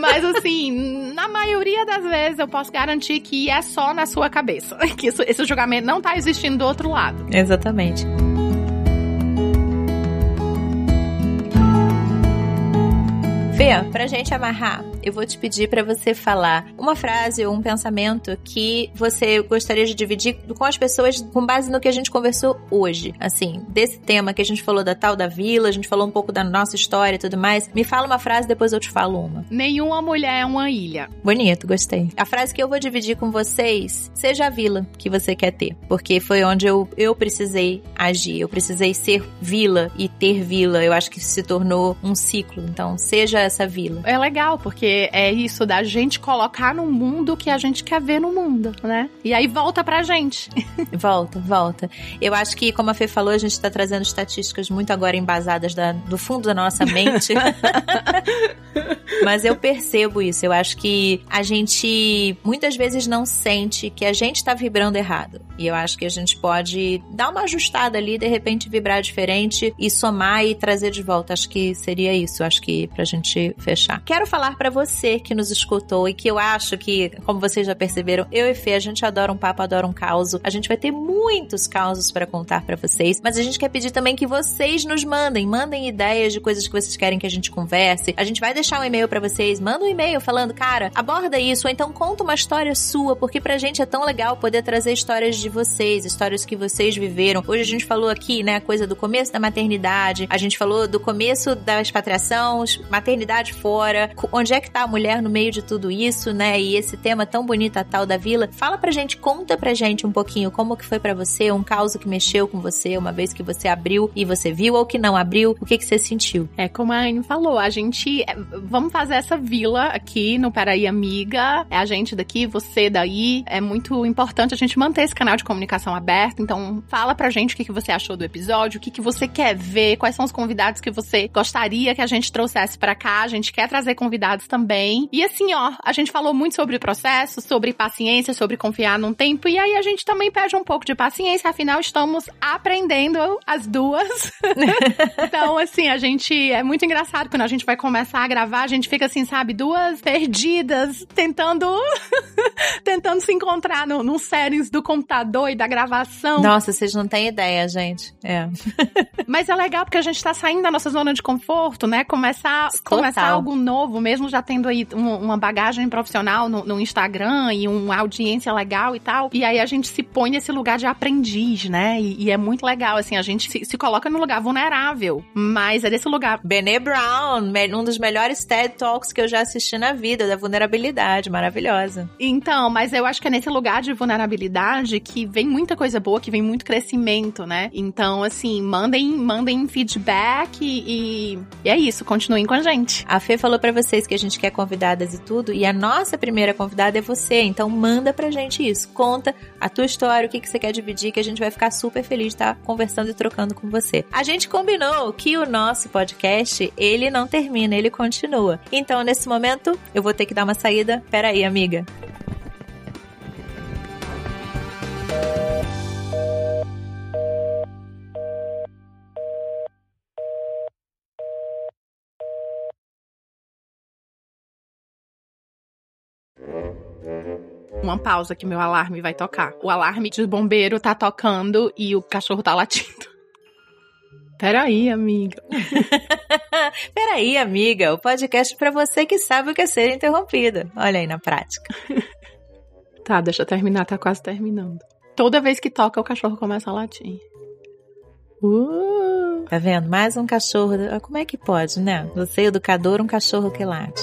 Speaker 4: mas assim, na maioria das vezes eu posso garantir que é só na sua cabeça. Que isso, esse julgamento não tá existindo do outro lado.
Speaker 2: Exatamente. Fê, pra gente amarrar eu vou te pedir para você falar uma frase ou um pensamento que você gostaria de dividir com as pessoas com base no que a gente conversou hoje. Assim, desse tema que a gente falou da tal da vila, a gente falou um pouco da nossa história e tudo mais. Me fala uma frase, depois eu te falo uma.
Speaker 4: Nenhuma mulher é uma ilha.
Speaker 2: Bonito, gostei. A frase que eu vou dividir com vocês, seja a vila que você quer ter. Porque foi onde eu, eu precisei agir. Eu precisei ser vila e ter vila. Eu acho que se tornou um ciclo. Então, seja essa vila.
Speaker 4: É legal, porque é isso da gente colocar no mundo o que a gente quer ver no mundo, né? E aí volta pra gente.
Speaker 2: volta, volta. Eu acho que, como a Fê falou, a gente tá trazendo estatísticas muito agora embasadas da, do fundo da nossa mente. Mas eu percebo isso. Eu acho que a gente muitas vezes não sente que a gente tá vibrando errado. E eu acho que a gente pode dar uma ajustada ali, de repente vibrar diferente e somar e trazer de volta. Acho que seria isso. Acho que pra gente fechar. Quero falar para você que nos escutou e que eu acho que, como vocês já perceberam, eu e Fê, a gente adora um papo, adora um caos. A gente vai ter muitos causos para contar para vocês, mas a gente quer pedir também que vocês nos mandem, mandem ideias de coisas que vocês querem que a gente converse. A gente vai deixar um e-mail para vocês, manda um e-mail falando, cara, aborda isso, ou então conta uma história sua, porque pra gente é tão legal poder trazer histórias de vocês, histórias que vocês viveram. Hoje a gente falou aqui, né, a coisa do começo da maternidade, a gente falou do começo da expatriação, maternidade fora, onde é que a mulher no meio de tudo isso, né, e esse tema tão bonito, a tal da vila. Fala pra gente, conta pra gente um pouquinho como que foi para você, um caos que mexeu com você, uma vez que você abriu e você viu, ou que não abriu, o que que você sentiu?
Speaker 4: É, como a Anne falou, a gente, é, vamos fazer essa vila aqui no Paraí Amiga, é a gente daqui, você daí, é muito importante a gente manter esse canal de comunicação aberto, então fala pra gente o que, que você achou do episódio, o que, que você quer ver, quais são os convidados que você gostaria que a gente trouxesse para cá, a gente quer trazer convidados também. E assim, ó, a gente falou muito sobre o processo, sobre paciência, sobre confiar num tempo, e aí a gente também pede um pouco de paciência, afinal estamos aprendendo as duas. então, assim, a gente é muito engraçado quando a gente vai começar a gravar, a gente fica assim, sabe, duas perdidas, tentando tentando se encontrar no, nos settings do computador e da gravação.
Speaker 2: Nossa, vocês não têm ideia, gente. É.
Speaker 4: Mas é legal porque a gente tá saindo da nossa zona de conforto, né? Começar, começar algo novo, mesmo já tendo aí um, uma bagagem profissional no, no Instagram e uma audiência legal e tal. E aí a gente se põe nesse lugar de aprendiz, né? E, e é muito legal, assim, a gente se, se, coloca no lugar vulnerável. Mas é desse lugar.
Speaker 2: Bene Brown, um dos melhores TED Talks que eu já assisti na vida, da vulnerabilidade, maravilhosa.
Speaker 4: Então, mas eu acho que é nesse lugar de vulnerabilidade que vem muita coisa boa, que vem muito crescimento, né? Então, assim, mandem, mandem feedback e, e é isso, continuem com a gente.
Speaker 2: A Fê falou para vocês que a gente quer convidadas e tudo, e a nossa primeira convidada é você, então manda pra gente isso. Conta a tua história, o que, que você quer dividir, que a gente vai ficar super feliz de estar conversando e trocando com você. A gente combinou que o nosso podcast, ele não termina, ele continua. Então, nesse momento, eu vou ter que dar uma saída. Pera aí, amiga.
Speaker 4: Uma pausa que meu alarme vai tocar. O alarme de bombeiro tá tocando e o cachorro tá latindo. Peraí, amiga.
Speaker 2: Peraí, amiga. O podcast para você que sabe o que é ser interrompida. Olha aí na prática.
Speaker 4: tá, deixa eu terminar, tá quase terminando. Toda vez que toca, o cachorro começa a latir.
Speaker 2: Uh. Tá vendo? Mais um cachorro. Como é que pode, né? Você, educador, um cachorro que late.